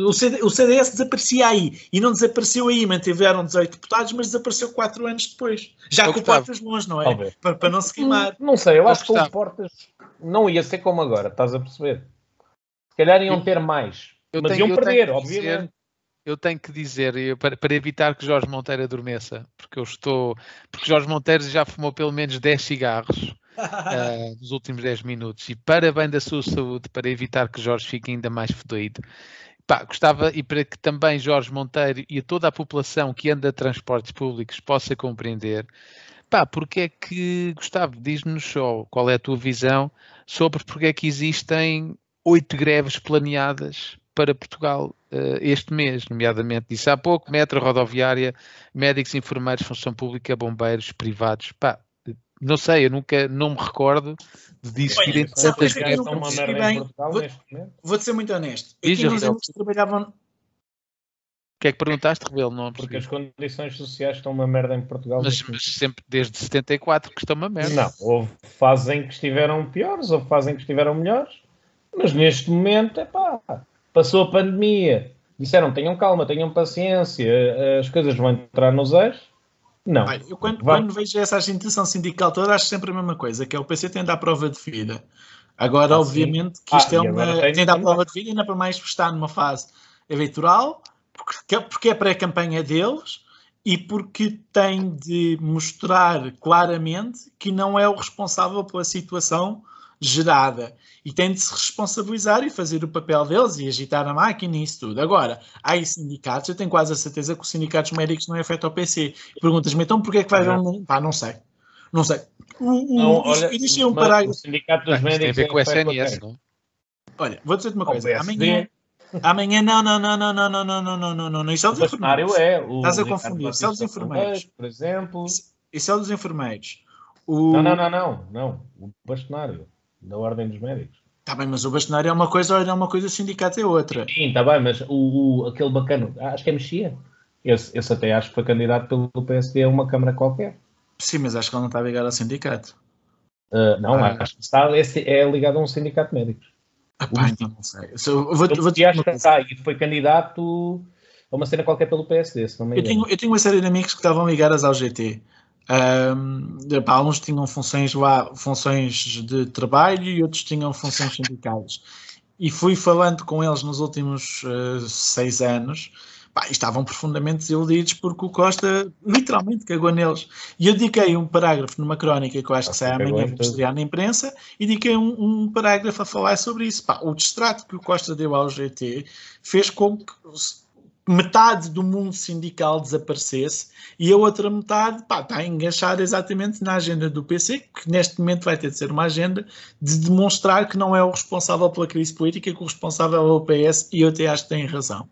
O, CD, o CDS desaparecia aí e não desapareceu aí, mantiveram 18 deputados, mas desapareceu 4 anos depois. Já Ó, com o Gustavo. Portas longe, não é? Para, para não se queimar. Não sei, eu Ó, acho que o Gustavo. Portas não ia ser como agora, estás a perceber? Se calhar iam ter mais, Eu mas tenho- iam eu perder, que dizer- obviamente. eu tenho que dizer, eu- para, para evitar que Jorge Monteiro adormeça, porque eu estou. Porque Jorge Monteiro já fumou pelo menos 10 cigarros ah, nos últimos 10 minutos. E para bem da sua saúde, para evitar que Jorge fique ainda mais fedido, pá, gostava, e para que também Jorge Monteiro e toda a população que anda a transportes públicos possa compreender, pá, porque é que, Gustavo, diz-nos só qual é a tua visão sobre porque é que existem oito greves planeadas para Portugal eh, este mês, nomeadamente disse há pouco, metro, rodoviária, médicos, enfermeiros, função pública, bombeiros, privados, pá, não sei, eu nunca, não me recordo de existirem sabe tantas que eu uma percebi merda em bem? Portugal Vou- neste momento. Vou-te ser muito honesto. Diz, Aqui anos que trabalhavam. O que é que perguntaste, Rebelo? Não Porque as condições sociais estão uma merda em Portugal. Mas, mas sempre desde 74 que estão uma merda. Não, houve fases em que estiveram piores, houve fases em que estiveram melhores, mas neste momento, é pá, passou a pandemia, disseram tenham calma, tenham paciência, as coisas vão entrar nos eixos. Não, Olha, eu quando, quando vejo essa agitação sindical toda, acho sempre a mesma coisa, que é o PC tem de dar prova de vida. Agora, Ah, obviamente, que Ah, isto é e agora uma. tem- Tem de dar prova de vida, ainda para mais estar numa fase eleitoral, porque, porque é pré-campanha deles e porque tem de mostrar claramente que não é o responsável pela situação gerada. E tem de se responsabilizar e fazer o papel deles e agitar a máquina e isso tudo. Agora, há aí sindicatos, eu tenho quase a certeza que os sindicatos médicos não é feito ao PC. Perguntas-me, então porquê é que vai haver um... Pá, não sei. Não sei. O, o, não, e- olha, e deixei um parágrafo. o sindicato Ah, dos isto tem a médicos ver com o é SNS, não? Olha, vou dizer-te uma coisa. Amanhã, amanhã, não, não, não, não, não, não, não, não, não, não, não, não. Isso é O enfermeiros. é. O Estás a confundir, isso é enfermeiros. Por exemplo. Isso é dos enfermeiros. O... Não, não, não, não, não. O bastonário da Ordem dos Médicos. Tá bem, mas o bastonário é uma coisa, é uma coisa, o sindicato é outra. Sim, está bem, mas o, o- aquele bacano, acho que é Mexia. Esse, esse até acho que foi candidato pelo PSD a uma Câmara qualquer. Sim, mas acho que ele não está ligado ao sindicato. Uh, não, Ah. acho que está, esse é ligado a um sindicato de médicos. Ah, pá, então não sei. Se eu vou, Eu, vou eu acho que está, e foi candidato a uma cena qualquer pelo PSD, se não me Eu engano. tenho, eu tenho uma série de amigos que estavam ligados ao GT. Pá, uns tinham funções lá, funções de trabalho e outros tinham funções sindicais. e fui falando com eles nos últimos uh, seis anos, pá, estavam profundamente desiludidos porque o Costa literalmente cagou neles. E eu dediquei um parágrafo numa crónica que eu acho que sai amanhã, vou estrear na imprensa, e dediquei um, um, parágrafo a falar sobre isso. Pá, o distrato que o Costa deu ao GT fez com que metade do mundo sindical desaparecesse e a outra metade pá, está enganchada exatamente na agenda do PC, que neste momento vai ter de ser uma agenda de demonstrar que não é o responsável pela crise política, que o responsável é o PS, e eu até acho que tem razão.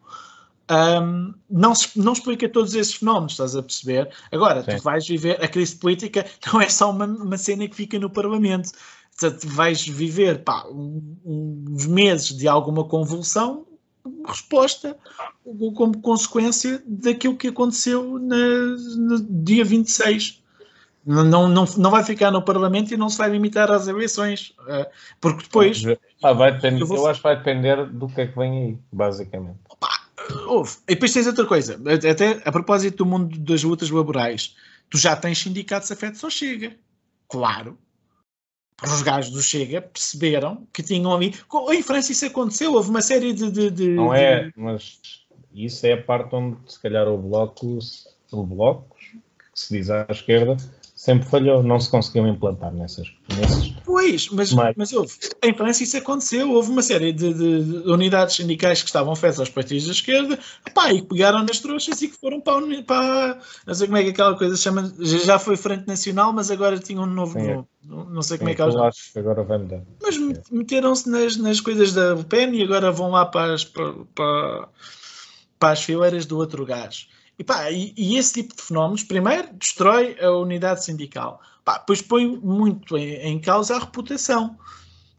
Um, não, não explica todos esses fenómenos, estás a perceber? Agora, Sim. tu vais viver, a crise política não é só uma, uma cena que fica no Parlamento. Tu vais viver pá, uns meses de alguma convulsão resposta como consequência daquilo que aconteceu na, no dia 26. Não, não, não vai ficar no Parlamento e não se vai limitar às eleições. Eh, porque depois. Ah, vai depender, eu, vou... eu, acho que vai depender do que é que vem aí, basicamente. Opa. E depois tens outra coisa. Até a propósito do mundo das lutas laborais, tu já tens sindicatos afetos ao Chega. Claro os gajos do Chega perceberam que tinham ali. Em França isso aconteceu, houve uma série de. de, de não é, mas isso é a parte onde se calhar o bloco, o bloco, que se diz à esquerda, sempre falhou, não se conseguiu implantar nessas, nesses. Pois, mas, mas houve. Em França isso aconteceu, houve uma série de, de, de unidades sindicais que estavam feitas aos partidos da esquerda, pá, e pegaram nas trouxas e que foram para, para não sei como é que aquela coisa se chama, já foi Frente Nacional, mas agora tinha um novo Sim, nome, não sei como Sim, é que ela acho que agora vai mudar. Mas meteram-se nas, nas coisas da PEN e agora vão lá para as, para, para, para as fileiras do outro gajo. E, pá, e, e, esse tipo de fenómenos, primeiro, destrói a unidade sindical. Pá, depois põe muito em, em, causa a reputação.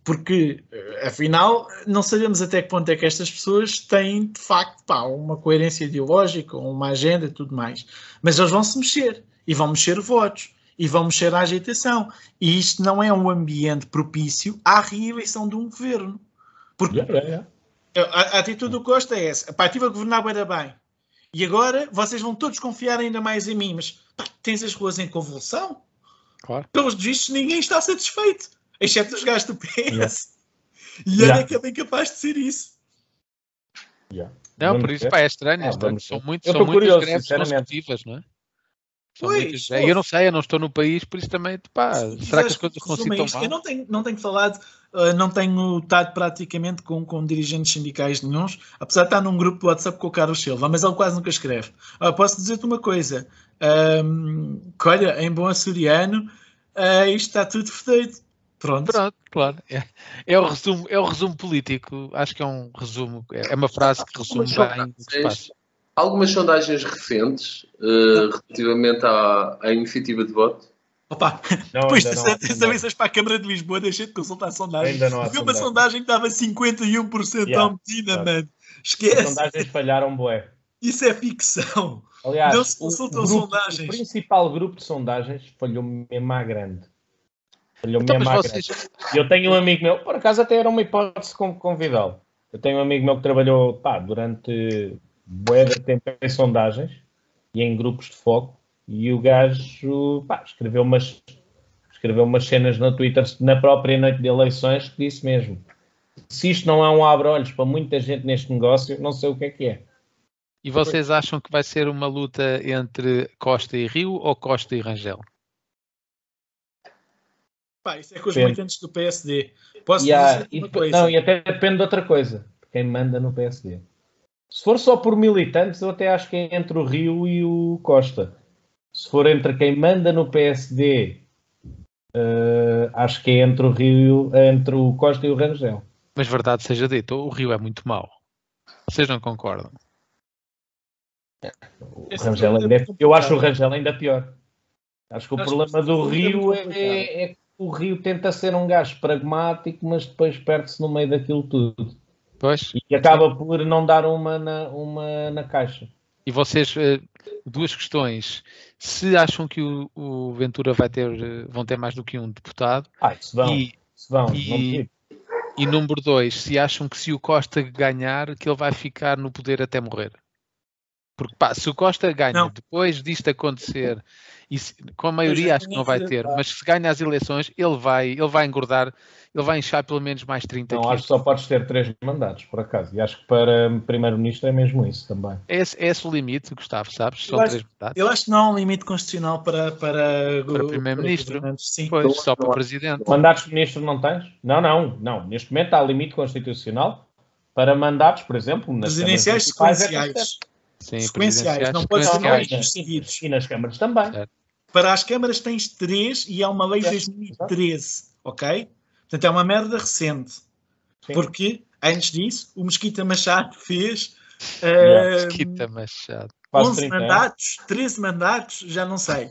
Porque, eh, afinal, não sabemos até que ponto é que estas pessoas têm, de facto, pá, uma coerência ideológica, uma agenda e tudo mais. Mas eles vão se mexer. E vão mexer votos. E vão mexer a agitação. E isto não é um ambiente propício à reeleição de um governo. Porque yeah, yeah, yeah. A, a, atitude do Costa é essa. Pá, estive a governar bem e agora vocês vão todos confiar ainda mais em mim. Mas pá, tens as ruas em convulsão? Claro. Pelos vistos, ninguém está satisfeito, exceto os gajos do PS. Yeah. E yeah. é bem capaz de ser isso. Yeah. Não, por isso pá, é estranho. Ah, são, muito, são muitas greves consecutivas, não é? Pois, eu não sei, eu não estou no país, por isso também, pá, será que as coisas não se Eu não tenho, não tenho falado Uh, não tenho estado praticamente com, com dirigentes sindicais nenhums, apesar de estar num grupo do WhatsApp com o Carlos Silva, mas ele quase nunca escreve. Uh, posso dizer-te uma coisa, um, que olha, em bom açoriano, uh, isto está tudo feito. Pronto. Pronto, claro. É, é, o resumo, é o resumo político. Acho que é um resumo, é, é uma frase que resume bem o que se passa. Algumas sondagens recentes uh, relativamente à, à iniciativa de voto Opa, não, depois dessa vez para a Câmara de Lisboa, deixei de consultar a sondagem. Ainda não há Vi uma sondagem que estava 51% yeah, ao Medina, mano. Esquece. As sondagens falharam, boé. Isso é ficção. Aliás, não se consultam sondagens. O principal grupo de sondagens falhou mesmo à grande. Falhou então, mesmo à vocês... grande. Eu tenho um amigo meu, por acaso até era uma hipótese convidá-lo. Eu tenho um amigo meu que trabalhou pá, durante bué de tempo em sondagens e em grupos de foco e o gajo pá, escreveu, umas, escreveu umas cenas no Twitter na própria noite de eleições que disse mesmo: se isto não é um abre-olhos para muita gente neste negócio, não sei o que é que é. E vocês acham que vai ser uma luta entre Costa e Rio ou Costa e Rangel? Pá, isso é com os militantes do PSD. Posso e dizer uma coisa? Não, e até depende de outra coisa. Quem manda no PSD. Se for só por militantes, eu até acho que é entre o Rio e o Costa se for entre quem manda no PSD, uh, eh, acho que é entre o Rio, entre o Costa e o Rangel. Mas verdade seja dito, o Rio é muito mau. Vocês não concordam? O Rangel ainda é, eu acho o Rangel ainda pior. Acho que o problema do Rio é, é, é, que o Rio tenta ser um gajo pragmático, mas depois perde-se no meio daquilo tudo. Pois. E acaba por não dar uma na, uma na caixa. E vocês, eh, duas questões. Se acham que o, o, Ventura vai ter, eh, vão ter mais do que um deputado. Ah, se vão. E, se vão e, e número dois, se acham que se o Costa ganhar, que ele vai ficar no poder até morrer. Porque pá, se o Costa ganha, não. depois disto acontecer E se, com a maioria acho que não vai ter, mas se ganha as eleições, ele vai, ele vai engordar, ele vai inchar pelo menos mais 30 Não, acho que só podes ter três mandatos, por acaso. E acho que para primeiro-ministro é mesmo isso também. É esse, é esse o limite, Gustavo, sabes? São Eu acho- três mandatos. Eu acho que não há um limite constitucional para, para, Para o- primeiro-ministro. Sim. Pois, Não- só para não- presidente. Mandatos de ministro não tens? Não, não, não. Neste momento há limite constitucional para mandatos, por exemplo, nas Presidenciais é sequenciais. Sim, sequenciais. Não pode ser dois seguidos. E nas câmaras também. Certo. Para as câmaras tens três e há uma lei de Certo. 2013, ok? Portanto, é uma merda recente. Sim. Porque, antes disso, o Mesquita Machado fez Yeah. eh, Quita Machado. Quase 11 30 anos. mandatos, 13 mandatos, já não sei.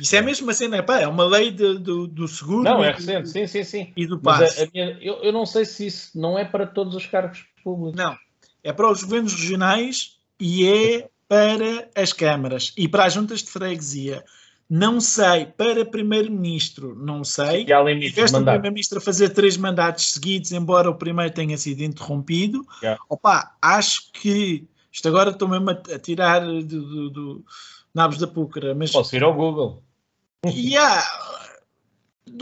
Isso é mesmo assim, não é? Pá, é uma lei de- do, do seguro Não, é do- recente, sim, sim, sim. e do Mas passe. a- a minha- eu, eu não sei se isso não é para todos os cargos públicos. Não, é para os governos regionais e é para as câmaras e para as juntas de freguesia. Não sei, para primeiro-ministro, não sei. E há limites de Tiveste primeiro-ministro a fazer três mandatos seguidos, embora o primeiro tenha sido interrompido. Yeah. Opa, acho que isto agora estou mesmo a, a tirar do, do, do nabos da púcara, mas Posso ir ao Google. Yeah.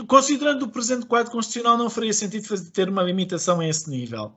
Considerando o presente quadro constitucional, não faria sentido fazer, ter uma limitação a esse nível.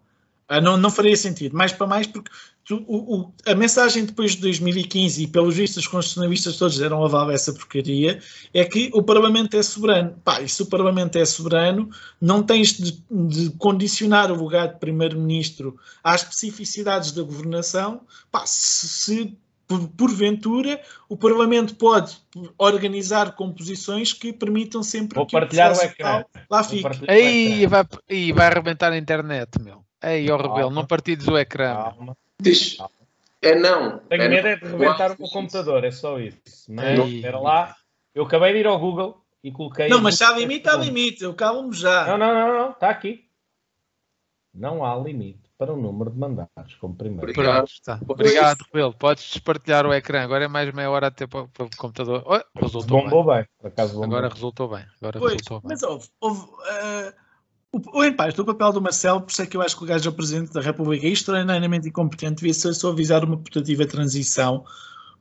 Ah, não, não faria sentido. Mais para mais, porque tu- o- o- a mensagem depois de 2015, e pelos vistos os constitucionalistas todos deram aval a essa porcaria, é que o Parlamento é soberano. Pá, e se o Parlamento é soberano, não tens de, de condicionar o lugar de Primeiro-Ministro às especificidades da governação. Pá, se, se por- porventura o Parlamento pode organizar composições que permitam sempre Vou que o partilhar o processo ecrã. tal lá Vou fique. o Aí vai, aí vai arrebentar a internet, meu. Aí, ó rebelo, não partilhes o ecrã. Calma. Diz, é não. Tenho é medo não. é de rebentar o Não meu computador, é só isso. Mas Ei. espera lá. Eu acabei de ir ao Google e coloquei. Não, mas se há limite, há limite. Eu calmo já. Não, não, não, não. Está aqui. Não há limite para o número de mandatos como primeiro. Obrigado. Pronto, está. Obrigado, Rebelo. Podes despartilhar o ecrã. Agora é mais meia hora até para, para o computador. Oh, resultou bem. Bombou bem. Por acaso bombou. Agora resultou bem. Agora Pois, resultou bem. mas houve. houve eh, o, o empate, o papel do Marcelo, por isso é que eu acho que o gajo é o Presidente da República é extraordinariamente incompetente, devia ser só avisar uma putativa transição,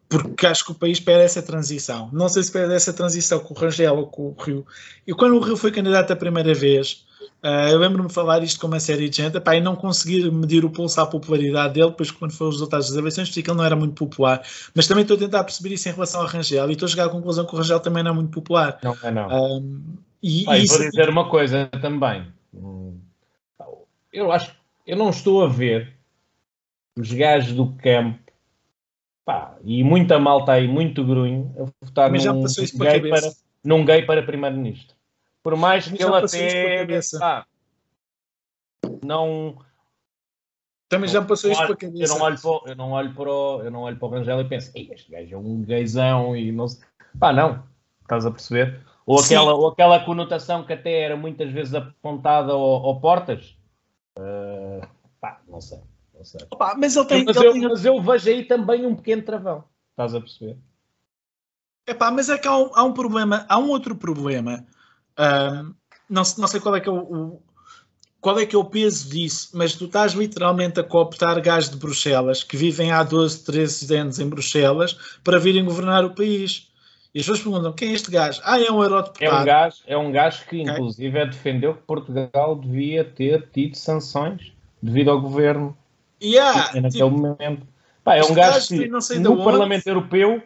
porque acho que o país pede essa transição. Não sei se pede essa transição com o Rangel ou com o Rio. E quando o Rio foi candidato a primeira vez, eh, eu lembro-me de falar isto com uma série de gente, epá, e não conseguir medir o pulso à popularidade dele, depois quando foram os resultados das eleições, percebi que ele não era muito popular. Mas também estou a tentar perceber isso em relação ao Rangel, e estou a chegar à conclusão que o Rangel também não é muito popular. Não, é não. Um, e, Ah, e vou dizer uma coisa também. Eu acho eu não estou a ver os gajos do campo pá, e muita malta aí, muito grunho, a votar me num, gay para, num gay para primeiro-ministro. Por mais que ele até pá, não Também já me passou isto pela eu cabeça. não olho para eu não olho para o, eu não olho para o Rangel e penso, "Ei, este gajo é um gaysão e não sei. Pá, não, estás a perceber? Ou Sim. aquela, ou aquela conotação que até era muitas vezes apontada ao, ao Portas. Ah, pá, não sei, não sei. Opa, mas ele tem. mas, ele eu, tem- mas eu vejo aí também um pequeno travão. Estás a perceber? Epá, mas é que há um, há um problema, há um outro problema. Ahm, não, se- não sei qual é que é o, o- qual é que é o peso disso, mas tu estás literalmente a cooptar gajos de Bruxelas que vivem há 12, 13 anos em Bruxelas para virem governar o país. E as pessoas perguntam: quem é este gajo? Ah, é um É eurodeputado. um gajo, é um gajo que, Ok. inclusive, é defendeu que Portugal devia ter tido sanções devido ao governo Yeah, naquele tipo, momento. Pá, é um gajo que sei no onde. Parlamento Europeu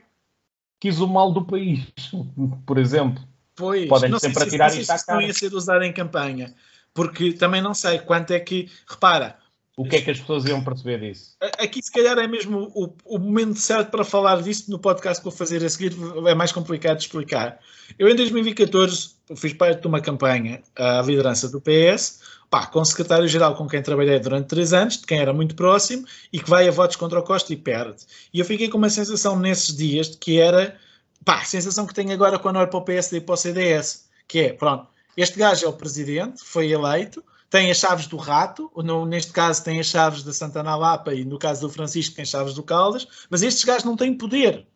quis o mal do país, por exemplo. Pois, Podem não sei sempre se, atirar não sei se isso não ia ser usado em campanha, porque também não sei quanto é que. Repara, O que é que as pessoas iam perceber disso? aqui se calhar é mesmo o, o momento certo para falar disso no podcast que vou fazer a seguir, é mais complicado de explicar. Eu em 2014 fiz parte de uma campanha à liderança do PS, pá, com o secretário-geral com quem trabalhei durante três anos, de quem era muito próximo, e que vai a votos contra o Costa e perde. E eu fiquei com uma sensação nesses dias de que era, pá, a sensação que tenho agora quando olho para o PSD e para o CDS, que é, pronto, este gajo é o presidente, foi eleito, tem as chaves do rato, no, neste caso tem as chaves da Santana Lapa e no caso do Francisco tem as chaves do Caldas, mas estes gajos não têm poder.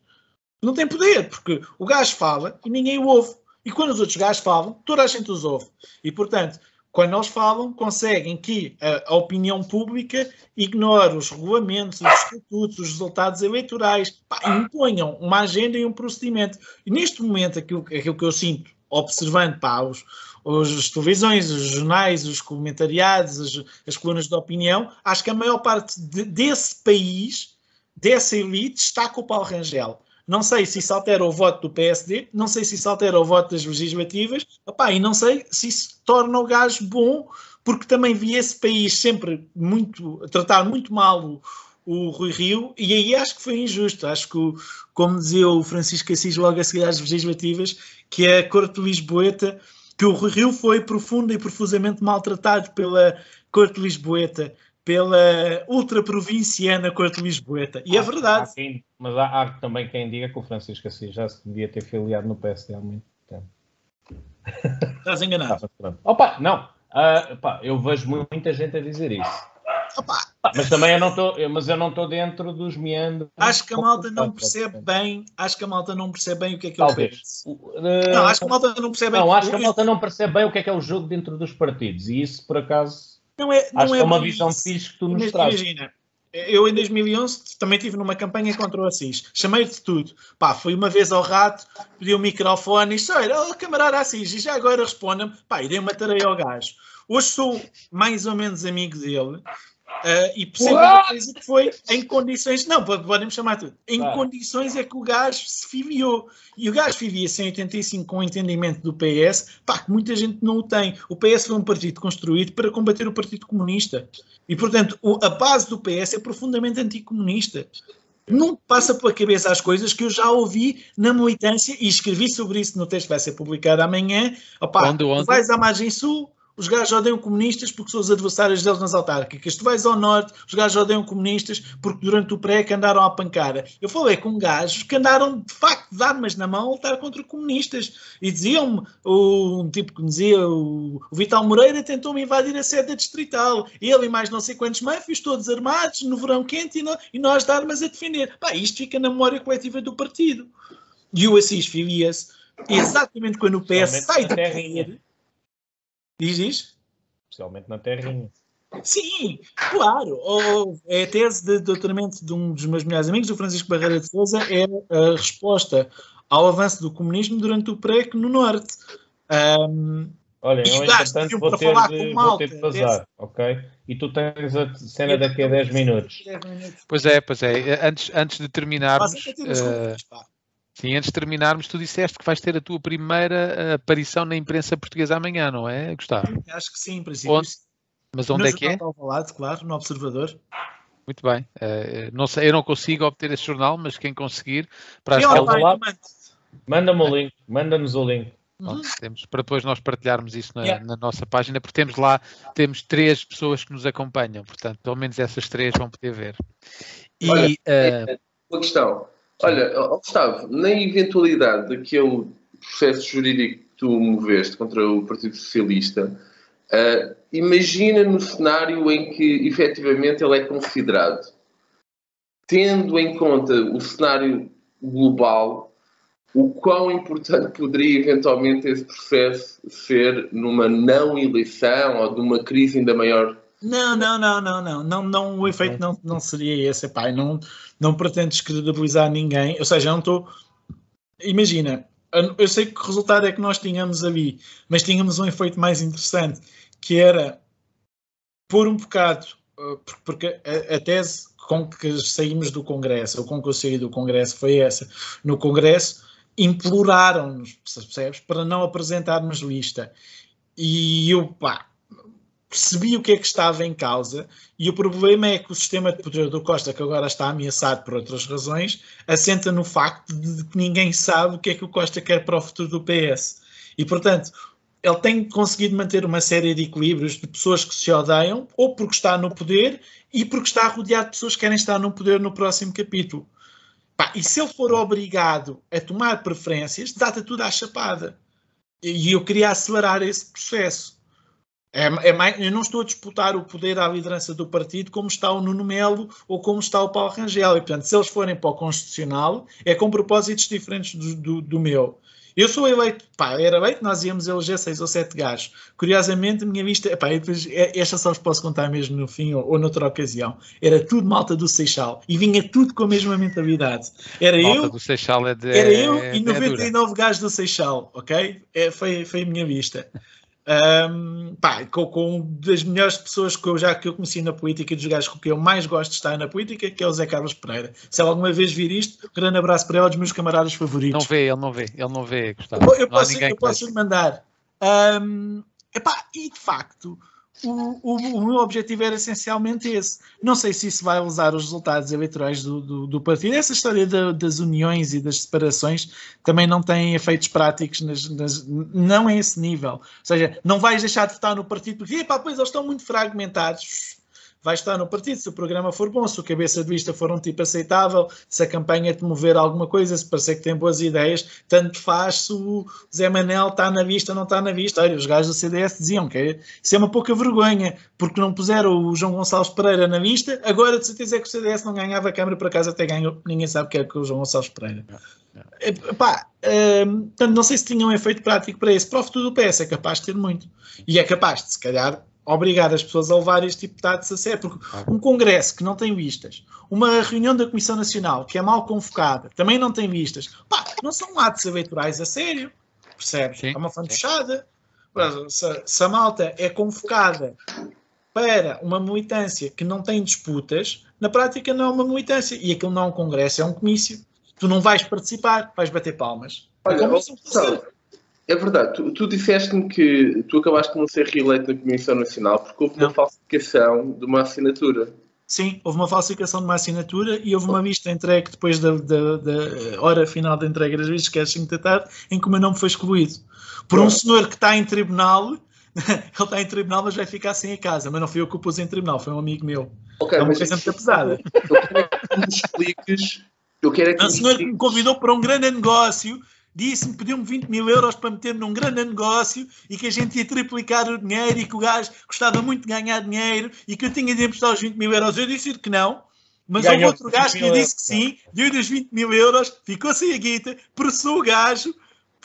Não têm poder, porque o gajo fala e ninguém o ouve. E quando os outros gajos falam, toda a gente os ouve. E portanto, quando eles falam, conseguem que a, a, opinião pública ignore os regulamentos, os estatutos, os resultados eleitorais, pá, imponham uma agenda e um procedimento. E neste momento, aquilo, aquilo que eu sinto, observando pá, os, os televisões, os jornais, os comentariados, as, as colunas de opinião, acho que a maior parte de, desse país, dessa elite, está com o Paulo Rangel. Não sei se isso altera o voto do PSD, não sei se isso altera o voto das legislativas, opá, e não sei se isso torna o gajo bom, porque também vi esse país sempre muito, tratar muito mal o, o Rui Rio, e aí acho que foi injusto. Acho que, como dizia o Francisco Assis logo a seguir às legislativas, que a Corte Lisboeta, que o Rio foi profundo e profusamente maltratado pela Corte Lisboeta pela ultraprovinciana Corte Lisboeta. E é verdade. Há quem, mas há, há, também quem diga que o Francisco Assis já se devia ter filiado no PSD há muito tempo. Estás enganado. Opa, não. Uh, pá, eu vejo muita gente a dizer isso. Opa. Mas também eu não estou, mas eu não estou dentro dos meandros. Acho que a malta não percebe bem, acho que a malta não percebe bem o que é que ele fez. Uh, não, acho que a malta não percebe bem. Não, acho que a malta não percebe bem o que é que é o jogo dentro dos partidos e isso por acaso não é, não Acho é que é uma visão fixe que tu nos trazes. Imagina, eu em 2011 também estive numa campanha contra o Assis. Chamei de tudo. Pá, fui uma vez ao rato, pedi o um microfone e disse: Olha, oh, camarada Assis, e já agora responda-me. Pá, dei uma tarefa ao gajo. Hoje sou mais ou menos amigo dele. Uh, e percebo uma coisa que foi em condições, não, podemos chamar tudo, em ah. condições é que o gajo se filiou. E o gajo vivia-se em 85 com o entendimento do PS, pá, que muita gente não o tem. O PS foi um partido construído para combater o Partido Comunista. E, portanto, o, a base do PS é profundamente anticomunista. Não passa pela cabeça as coisas que eu já ouvi na militância e escrevi sobre isso no texto que vai ser publicado amanhã. Opa, onde, onde? vais à margem sul, os gajos odeiam comunistas porque são os adversários deles nas autárquicas. Tu vais ao norte, os gajos odeiam comunistas porque durante o pré que andaram à pancada. Eu falei com gajos que andaram de facto de armas na mão a lutar contra comunistas. E diziam-me, um tipo que me dizia, o, o Vital Moreira tentou-me invadir a sede distrital. Ele e mais não sei quantos mafios, todos armados, no verão quente e, no, e nós de armas a defender. Pá, isto fica na memória coletiva do partido. E o Assis filia-se exatamente quando o PS sai de poder Diz, diz? Especialmente na terrinha. Sim, claro. é a tese de doutoramento de um dos meus melhores amigos, o Francisco Barreira de Souza, é a resposta ao avanço do comunismo durante o PREC no Norte. Um, Olha, eu entretanto vou ter, de, vou ter de vazar, ok? E tu tens a cena daqui a 10 minutos. Pois é, pois é. Antes, antes de terminarmos. Uh, Sim, antes de terminarmos, tu disseste que vais ter a tua primeira eh, aparição na imprensa portuguesa amanhã, não é, Gustavo? Acho que sim, em princípio. Onde? Mas onde no é que é? Lado, claro, no Observador. Muito bem. Uh, não sei, eu não consigo obter esse jornal, mas quem conseguir, para as pai, Manda-me o link, manda-nos o link. Uhum. temos, para depois nós partilharmos isso na, yeah. na, nossa página, porque temos lá, temos três pessoas que nos acompanham, portanto, pelo menos essas três vão poder ver. E, Olha, uh, uma questão. Olha, Gustavo, na eventualidade daquele processo jurídico que tu moveste contra o Partido Socialista, uh, imagina no cenário em que efetivamente ele é considerado, tendo em conta o cenário global, o quão importante poderia eventualmente esse processo ser numa não eleição ou de uma crise ainda maior não, não, não, não, não, não, não o efeito não, não seria esse, pai, não, não pretendo descredibilizar ninguém, ou seja, não estou, imagina, eu sei que o resultado é que nós tínhamos ali, mas tínhamos um efeito mais interessante, que era pôr um bocado, eh, porque a, a tese com que saímos do Congresso, ou com que eu saí do Congresso foi essa, no Congresso imploraram-nos, percebes, para não apresentarmos lista, e eu, pá, percebi o que é que estava em causa e o problema é que o sistema de poder do Costa, que agora está ameaçado por outras razões, assenta no facto de que ninguém sabe o que é que o Costa quer para o futuro do PS. E, portanto, ele tem conseguido manter uma série de equilíbrios de pessoas que se odeiam, ou porque está no poder, e porque está rodeado de pessoas que querem estar no poder no próximo capítulo. E se ele for obrigado a tomar preferências, dá-te tudo à chapada. E eu queria acelerar esse processo. É, é mais, eu não estou a disputar o poder à liderança do partido como está o Nuno Melo ou como está o Paulo Rangel. E, portanto, se eles forem para o Constitucional, é com propósitos diferentes do, do, do meu. Eu sou eleito, pá, era eleito, nós íamos eleger seis ou sete gajos. Curiosamente, a minha vista, pá, depois, é, esta só vos posso contar mesmo no fim ou, ou noutra ocasião. Era tudo malta do Seixal e vinha tudo com a mesma mentalidade. Era malta eu, do Seixal é de, era eu é, e 99 é gajos do Seixal, ok? É, foi, foi a minha vista. Um, pá, com, com das melhores pessoas que eu já que eu conheci na política, dos gajos com que eu mais gosto de estar na política, que é o Zé Carlos Pereira. Se ele alguma vez vir isto, um grande abraço para ele, dos meus camaradas favoritos. Não vê, ele não vê, ele não vê, Gustavo. Eu, eu posso, eu posso lhe mandar. Um, epá, e de facto, o, o, o, meu objetivo era essencialmente esse. Não sei se isso vai usar os resultados eleitorais do, do, do partido. Essa história da, das uniões e das separações também não tem efeitos práticos, nas, nas, não é esse nível. Ou seja, não vais deixar de votar no partido porque, pois eles estão muito fragmentados vai estar no partido, se o programa for bom, se o cabeça de lista for um tipo aceitável, se a campanha te mover alguma coisa, se parecer que tem boas ideias, tanto faz se o Zé Manel está na vista ou não está na vista. Olha, os gajos do CDS diziam que isso é uma pouca vergonha, porque não puseram o João Gonçalves Pereira na vista, agora de certeza é que o CDS não ganhava a Câmara, por acaso até ganhou, ninguém sabe o que é que o João Gonçalves Pereira. É, pá, hum, portanto, não sei se tinha um efeito prático para isso. Para o futuro do PS é capaz de ter muito. E é capaz de, se calhar, obrigar as pessoas a levar este tipo de dados a sério, porque um congresso que não tem vistas, uma reunião da Comissão Nacional que é mal convocada, também não tem vistas, pá, não são atos eleitorais a sério, percebes? Sim, é uma fantochada. Se, se a malta é convocada para uma militância que não tem disputas, na prática não é uma militância, e aquilo não é um congresso, é um comício. Tu não vais participar, vais bater palmas. Olha, é verdade, tu, tu disseste-me que tu acabaste de não ser reeleito na Comissão Nacional porque houve não. uma falsificação de uma assinatura. Sim, houve uma falsificação de uma assinatura e houve uma vista entregue depois da, da, da hora final da entrega das vistas, que é às 5 da tarde, em que o meu nome foi excluído. Por um senhor que está em tribunal, ele está em tribunal, mas vai ficar sem a casa. Mas não fui eu que o pus em tribunal, foi um amigo meu. Okay, é uma coisa muito pesada. Eu quero que tu me expliques. Eu quero é que um senhor que me convidou para um grande negócio disse-me, pediu-me 20 mil euros para meter num grande negócio e que a gente ia triplicar o dinheiro e que o gajo gostava muito de ganhar dinheiro e que eu tinha de emprestar os 20 mil euros. Eu disse que não, mas houve outro gajo que lhe disse que sim, deu-lhe os 20 mil euros, ficou sem a guita, processou o gajo,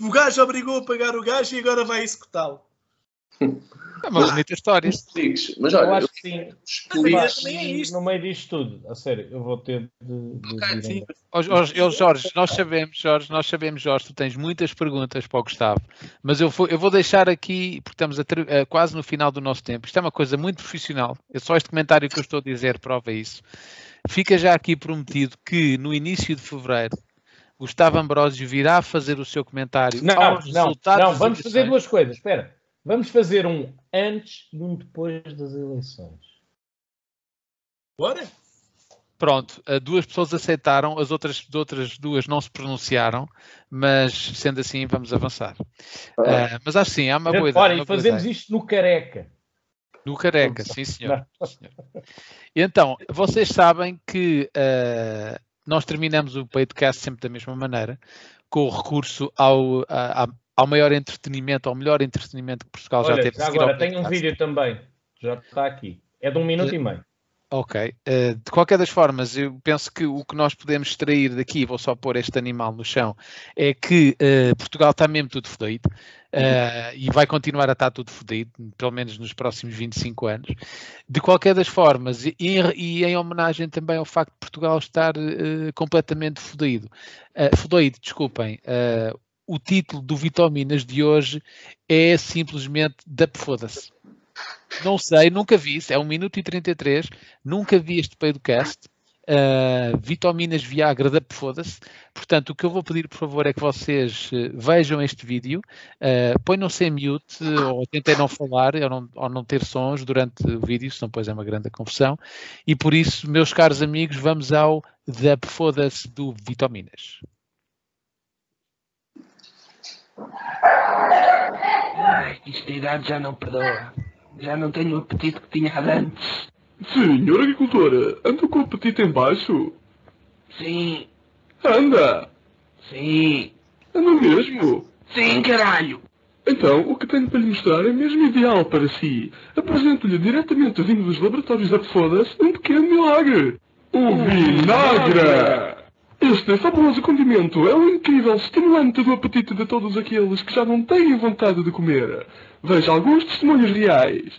o gajo obrigou a pagar o gajo e agora vai executá-lo. É uma bonita história. Mas olha, eu acho que sim. É no meio disto tudo. A sério, eu vou ter de. de okay, oh, Jorge, nós sabemos, Jorge, nós sabemos, Jorge, tu tens muitas perguntas para o Gustavo, mas eu vou, eu vou deixar aqui, porque estamos a, a, quase no final do nosso tempo. Isto é uma coisa muito profissional. É só este comentário que eu estou a dizer prova isso. Fica já aqui prometido que no início de fevereiro Gustavo Ambrosio virá fazer o seu comentário não, aos não, resultados. Não, vamos fazer duas coisas. Espera. Vamos fazer um antes e um depois das eleições. Bora! Pronto, duas pessoas aceitaram, as outras, outras duas não se pronunciaram, mas sendo assim vamos avançar. Uh, mas acho sim, há uma boa ideia. e fazemos ideia. isto no careca. No careca, sim senhor. E então, vocês sabem que uh, nós terminamos o podcast sempre da mesma maneira, com o recurso ao, a, ao maior entretenimento, ao melhor entretenimento que Portugal Olha, já teve. Já agora, tem um vídeo também, já está aqui. É de um minuto uh, e meio. Ok. Uh, de qualquer das formas, eu penso que o que nós podemos extrair daqui, vou só pôr este animal no chão, é que uh, Portugal está mesmo tudo fodido uh, e vai continuar a estar tudo fodido, pelo menos nos próximos 25 anos. De qualquer das formas, e, e em homenagem também ao facto de Portugal estar completamente fodido, uh, fodido, desculpem, o título do Vitaminas de hoje é simplesmente da foda-se. Não sei, nunca vi isso, é 1 minuto e 33, nunca vi este podcast. Uh, vitaminas Viagra da foda-se. Portanto, o que eu vou pedir, por favor, é que vocês uh, vejam este vídeo, uh, ponham-se em mute ou tentem não falar ou não, ou não, ter sons durante o vídeo, senão depois é uma grande confusão. E por isso, meus caros amigos, vamos ao da foda-se do Vitaminas. Ai, isto a idade já não perdoa. Já não tenho o apetite que tinha antes. Senhor agricultora, anda com o apetite em baixo? Sim. Anda! Sim. Anda mesmo? Sim, caralho! Então, o que tenho para lhe mostrar é mesmo ideal para si. Apresento-lhe diretamente vindo dos laboratórios da Fodas um pequeno milagre. O vinagre! Este famoso condimento é um incrível estimulante do apetite de todos aqueles que já não têm vontade de comer. Veja alguns testemunhos reais.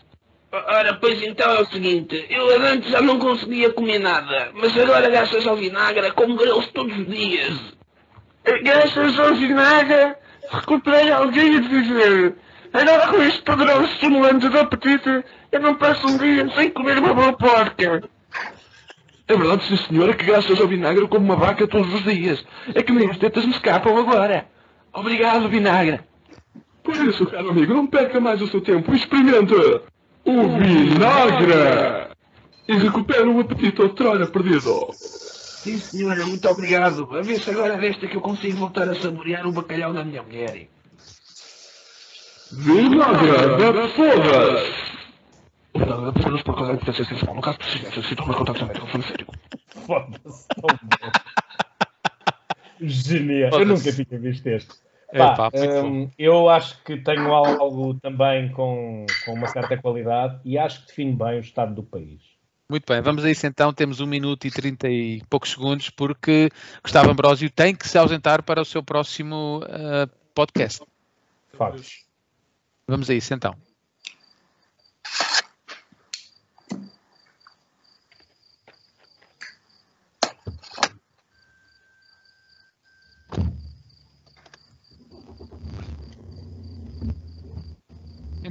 Ora, pois então é o seguinte, eu antes já não conseguia comer nada, mas agora graças ao vinagre como grelos todos os dias. Graças ao vinagre recuperei a alegria de viver. Agora com este poderoso estimulante do apetite, eu não passo um dia sem comer uma boa porca. É verdade, sim senhora, que graças ao vinagre eu como uma vaca todos os dias. É que nem as tetas me escapam agora. Obrigado, vinagre. Por isso, caro amigo, não perca mais o seu tempo. Experimente o vinagre. E recupera o apetite outrora perdido. Sim senhora, muito obrigado. A ver se agora desta que eu consigo voltar a saborear o bacalhau da minha mulher. Vinagre da foda Não, apenas por causa de ser sensible. No caso se toma contato médico, falando sério. Foda-se. Genial. Eu Foda-se. nunca tinha visto este. É, Pá, bom. hum, eu acho que tenho algo também com, com uma certa qualidade e acho que define bem o estado do país. Muito bem, vamos a isso então. Temos um minuto e trinta e poucos segundos, porque Gustavo Ambrósio tem que se ausentar para o seu próximo ah, podcast. Factos. Vamos a isso então.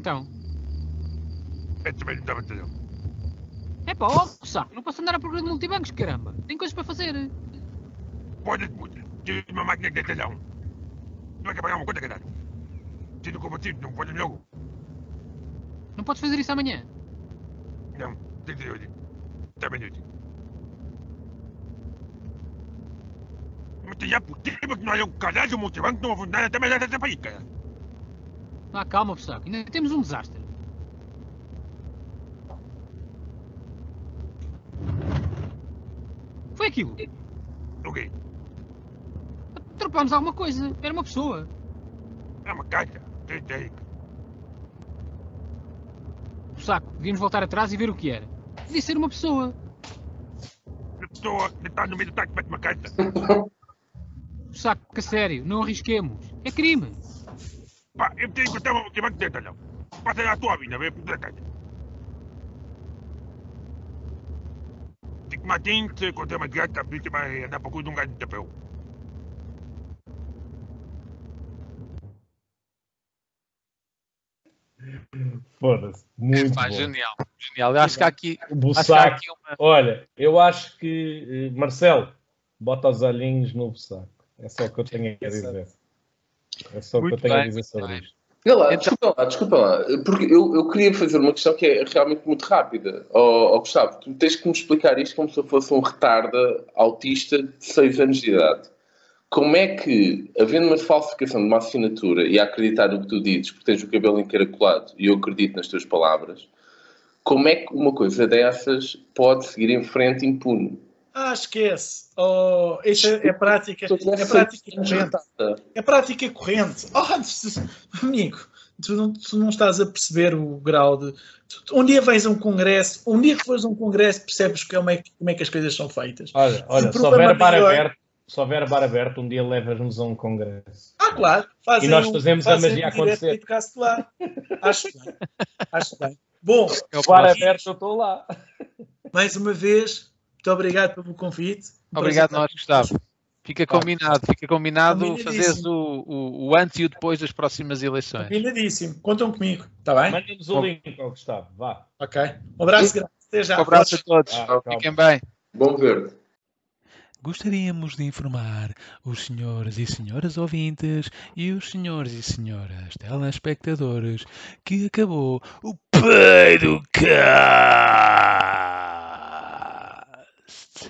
Então, é pá, ó, saco, não posso andar a procura de multibancos, caramba. Tem coisas para fazer. Pode. Tive uma máquina de batalhão. Não é que pagar uma conta, caralho. Não combatido, não pode logo. Não podes fazer isso amanhã. Não, tem que ser hoje. Até minuto. Mas já por que não há um caralho, o multibanco não vai funcionar até mais essa país, cara. Ah, calma, saco, ainda temos um desastre. Foi aquilo. O quê? Atropámos alguma coisa. Era uma pessoa. É uma caixa. Tem, tem. Saco, devíamos voltar atrás e ver o que era. Devia ser uma pessoa. Eu estou a tentar no meio do taco, mete uma caixa. Saco, que sério, não arrisquemos. É crime. Pá, eu tenho que encontrar um multibanco de batalhão. Passa a tua vida, vem por da caixa. Fico matins, se encontrar uma gata, a polícia vai andar para cuidar de um gajo de chapéu. Foda-se. Muito Pá, bom. genial, genial. Eu acho que há aqui, O acho que há aqui uma. Olha, eu acho que, eh, Marcelo, bota os olhinhos no Bussaco. É só o que eu tenho a dizer. É só o que eu Muito tenho a bem, dizer muito sobre isto. Não lá, Então- desculpa lá, desculpa lá, porque eu, eu queria fazer uma questão que é realmente muito rápida. Ó ó, Gustavo, tu tens que me explicar isto como se eu fosse um retarda autista de 6 anos de idade. Como é que, havendo uma falsificação de uma assinatura e a acreditar no que tu dizes, porque tens o cabelo encaracolado e eu acredito nas tuas palavras, como é que uma coisa dessas pode seguir em frente impune? Ah, esquece. Oh, isso é, é prática, é prática corrente. É prática corrente. Oh, amigo, tu não, tu não estás a perceber o grau de. tu- um dia vais a um congresso, um dia que fores a um congresso, percebes como é, que- como é que as coisas são feitas. Olha, olha O se houver bar maior- aberto, se houver bar aberto, um dia levas-nos a um congresso. Ah, claro. Fazem E nós um- fazemos a fazem magia um acontecer. lá. Acho bem. Acho bem. Bom, É o Bar aberto, eu estou lá. mais uma vez, muito obrigado pelo convite. Um Obrigado, nós, Gustavo. Fica combinado, fica combinado fazeres o, o, o antes e o depois das próximas eleições. Combinadíssimo. Contam comigo. Está bem? Manda-nos o link, ó, Gustavo. Vá. Ok. Um abraço grande. Até já. Um abraço a todos. Ah. Fiquem bem. Bom verde. Gostaríamos de informar os senhores e senhoras ouvintes e os senhores e senhoras telespectadores que acabou o Peido Cá! next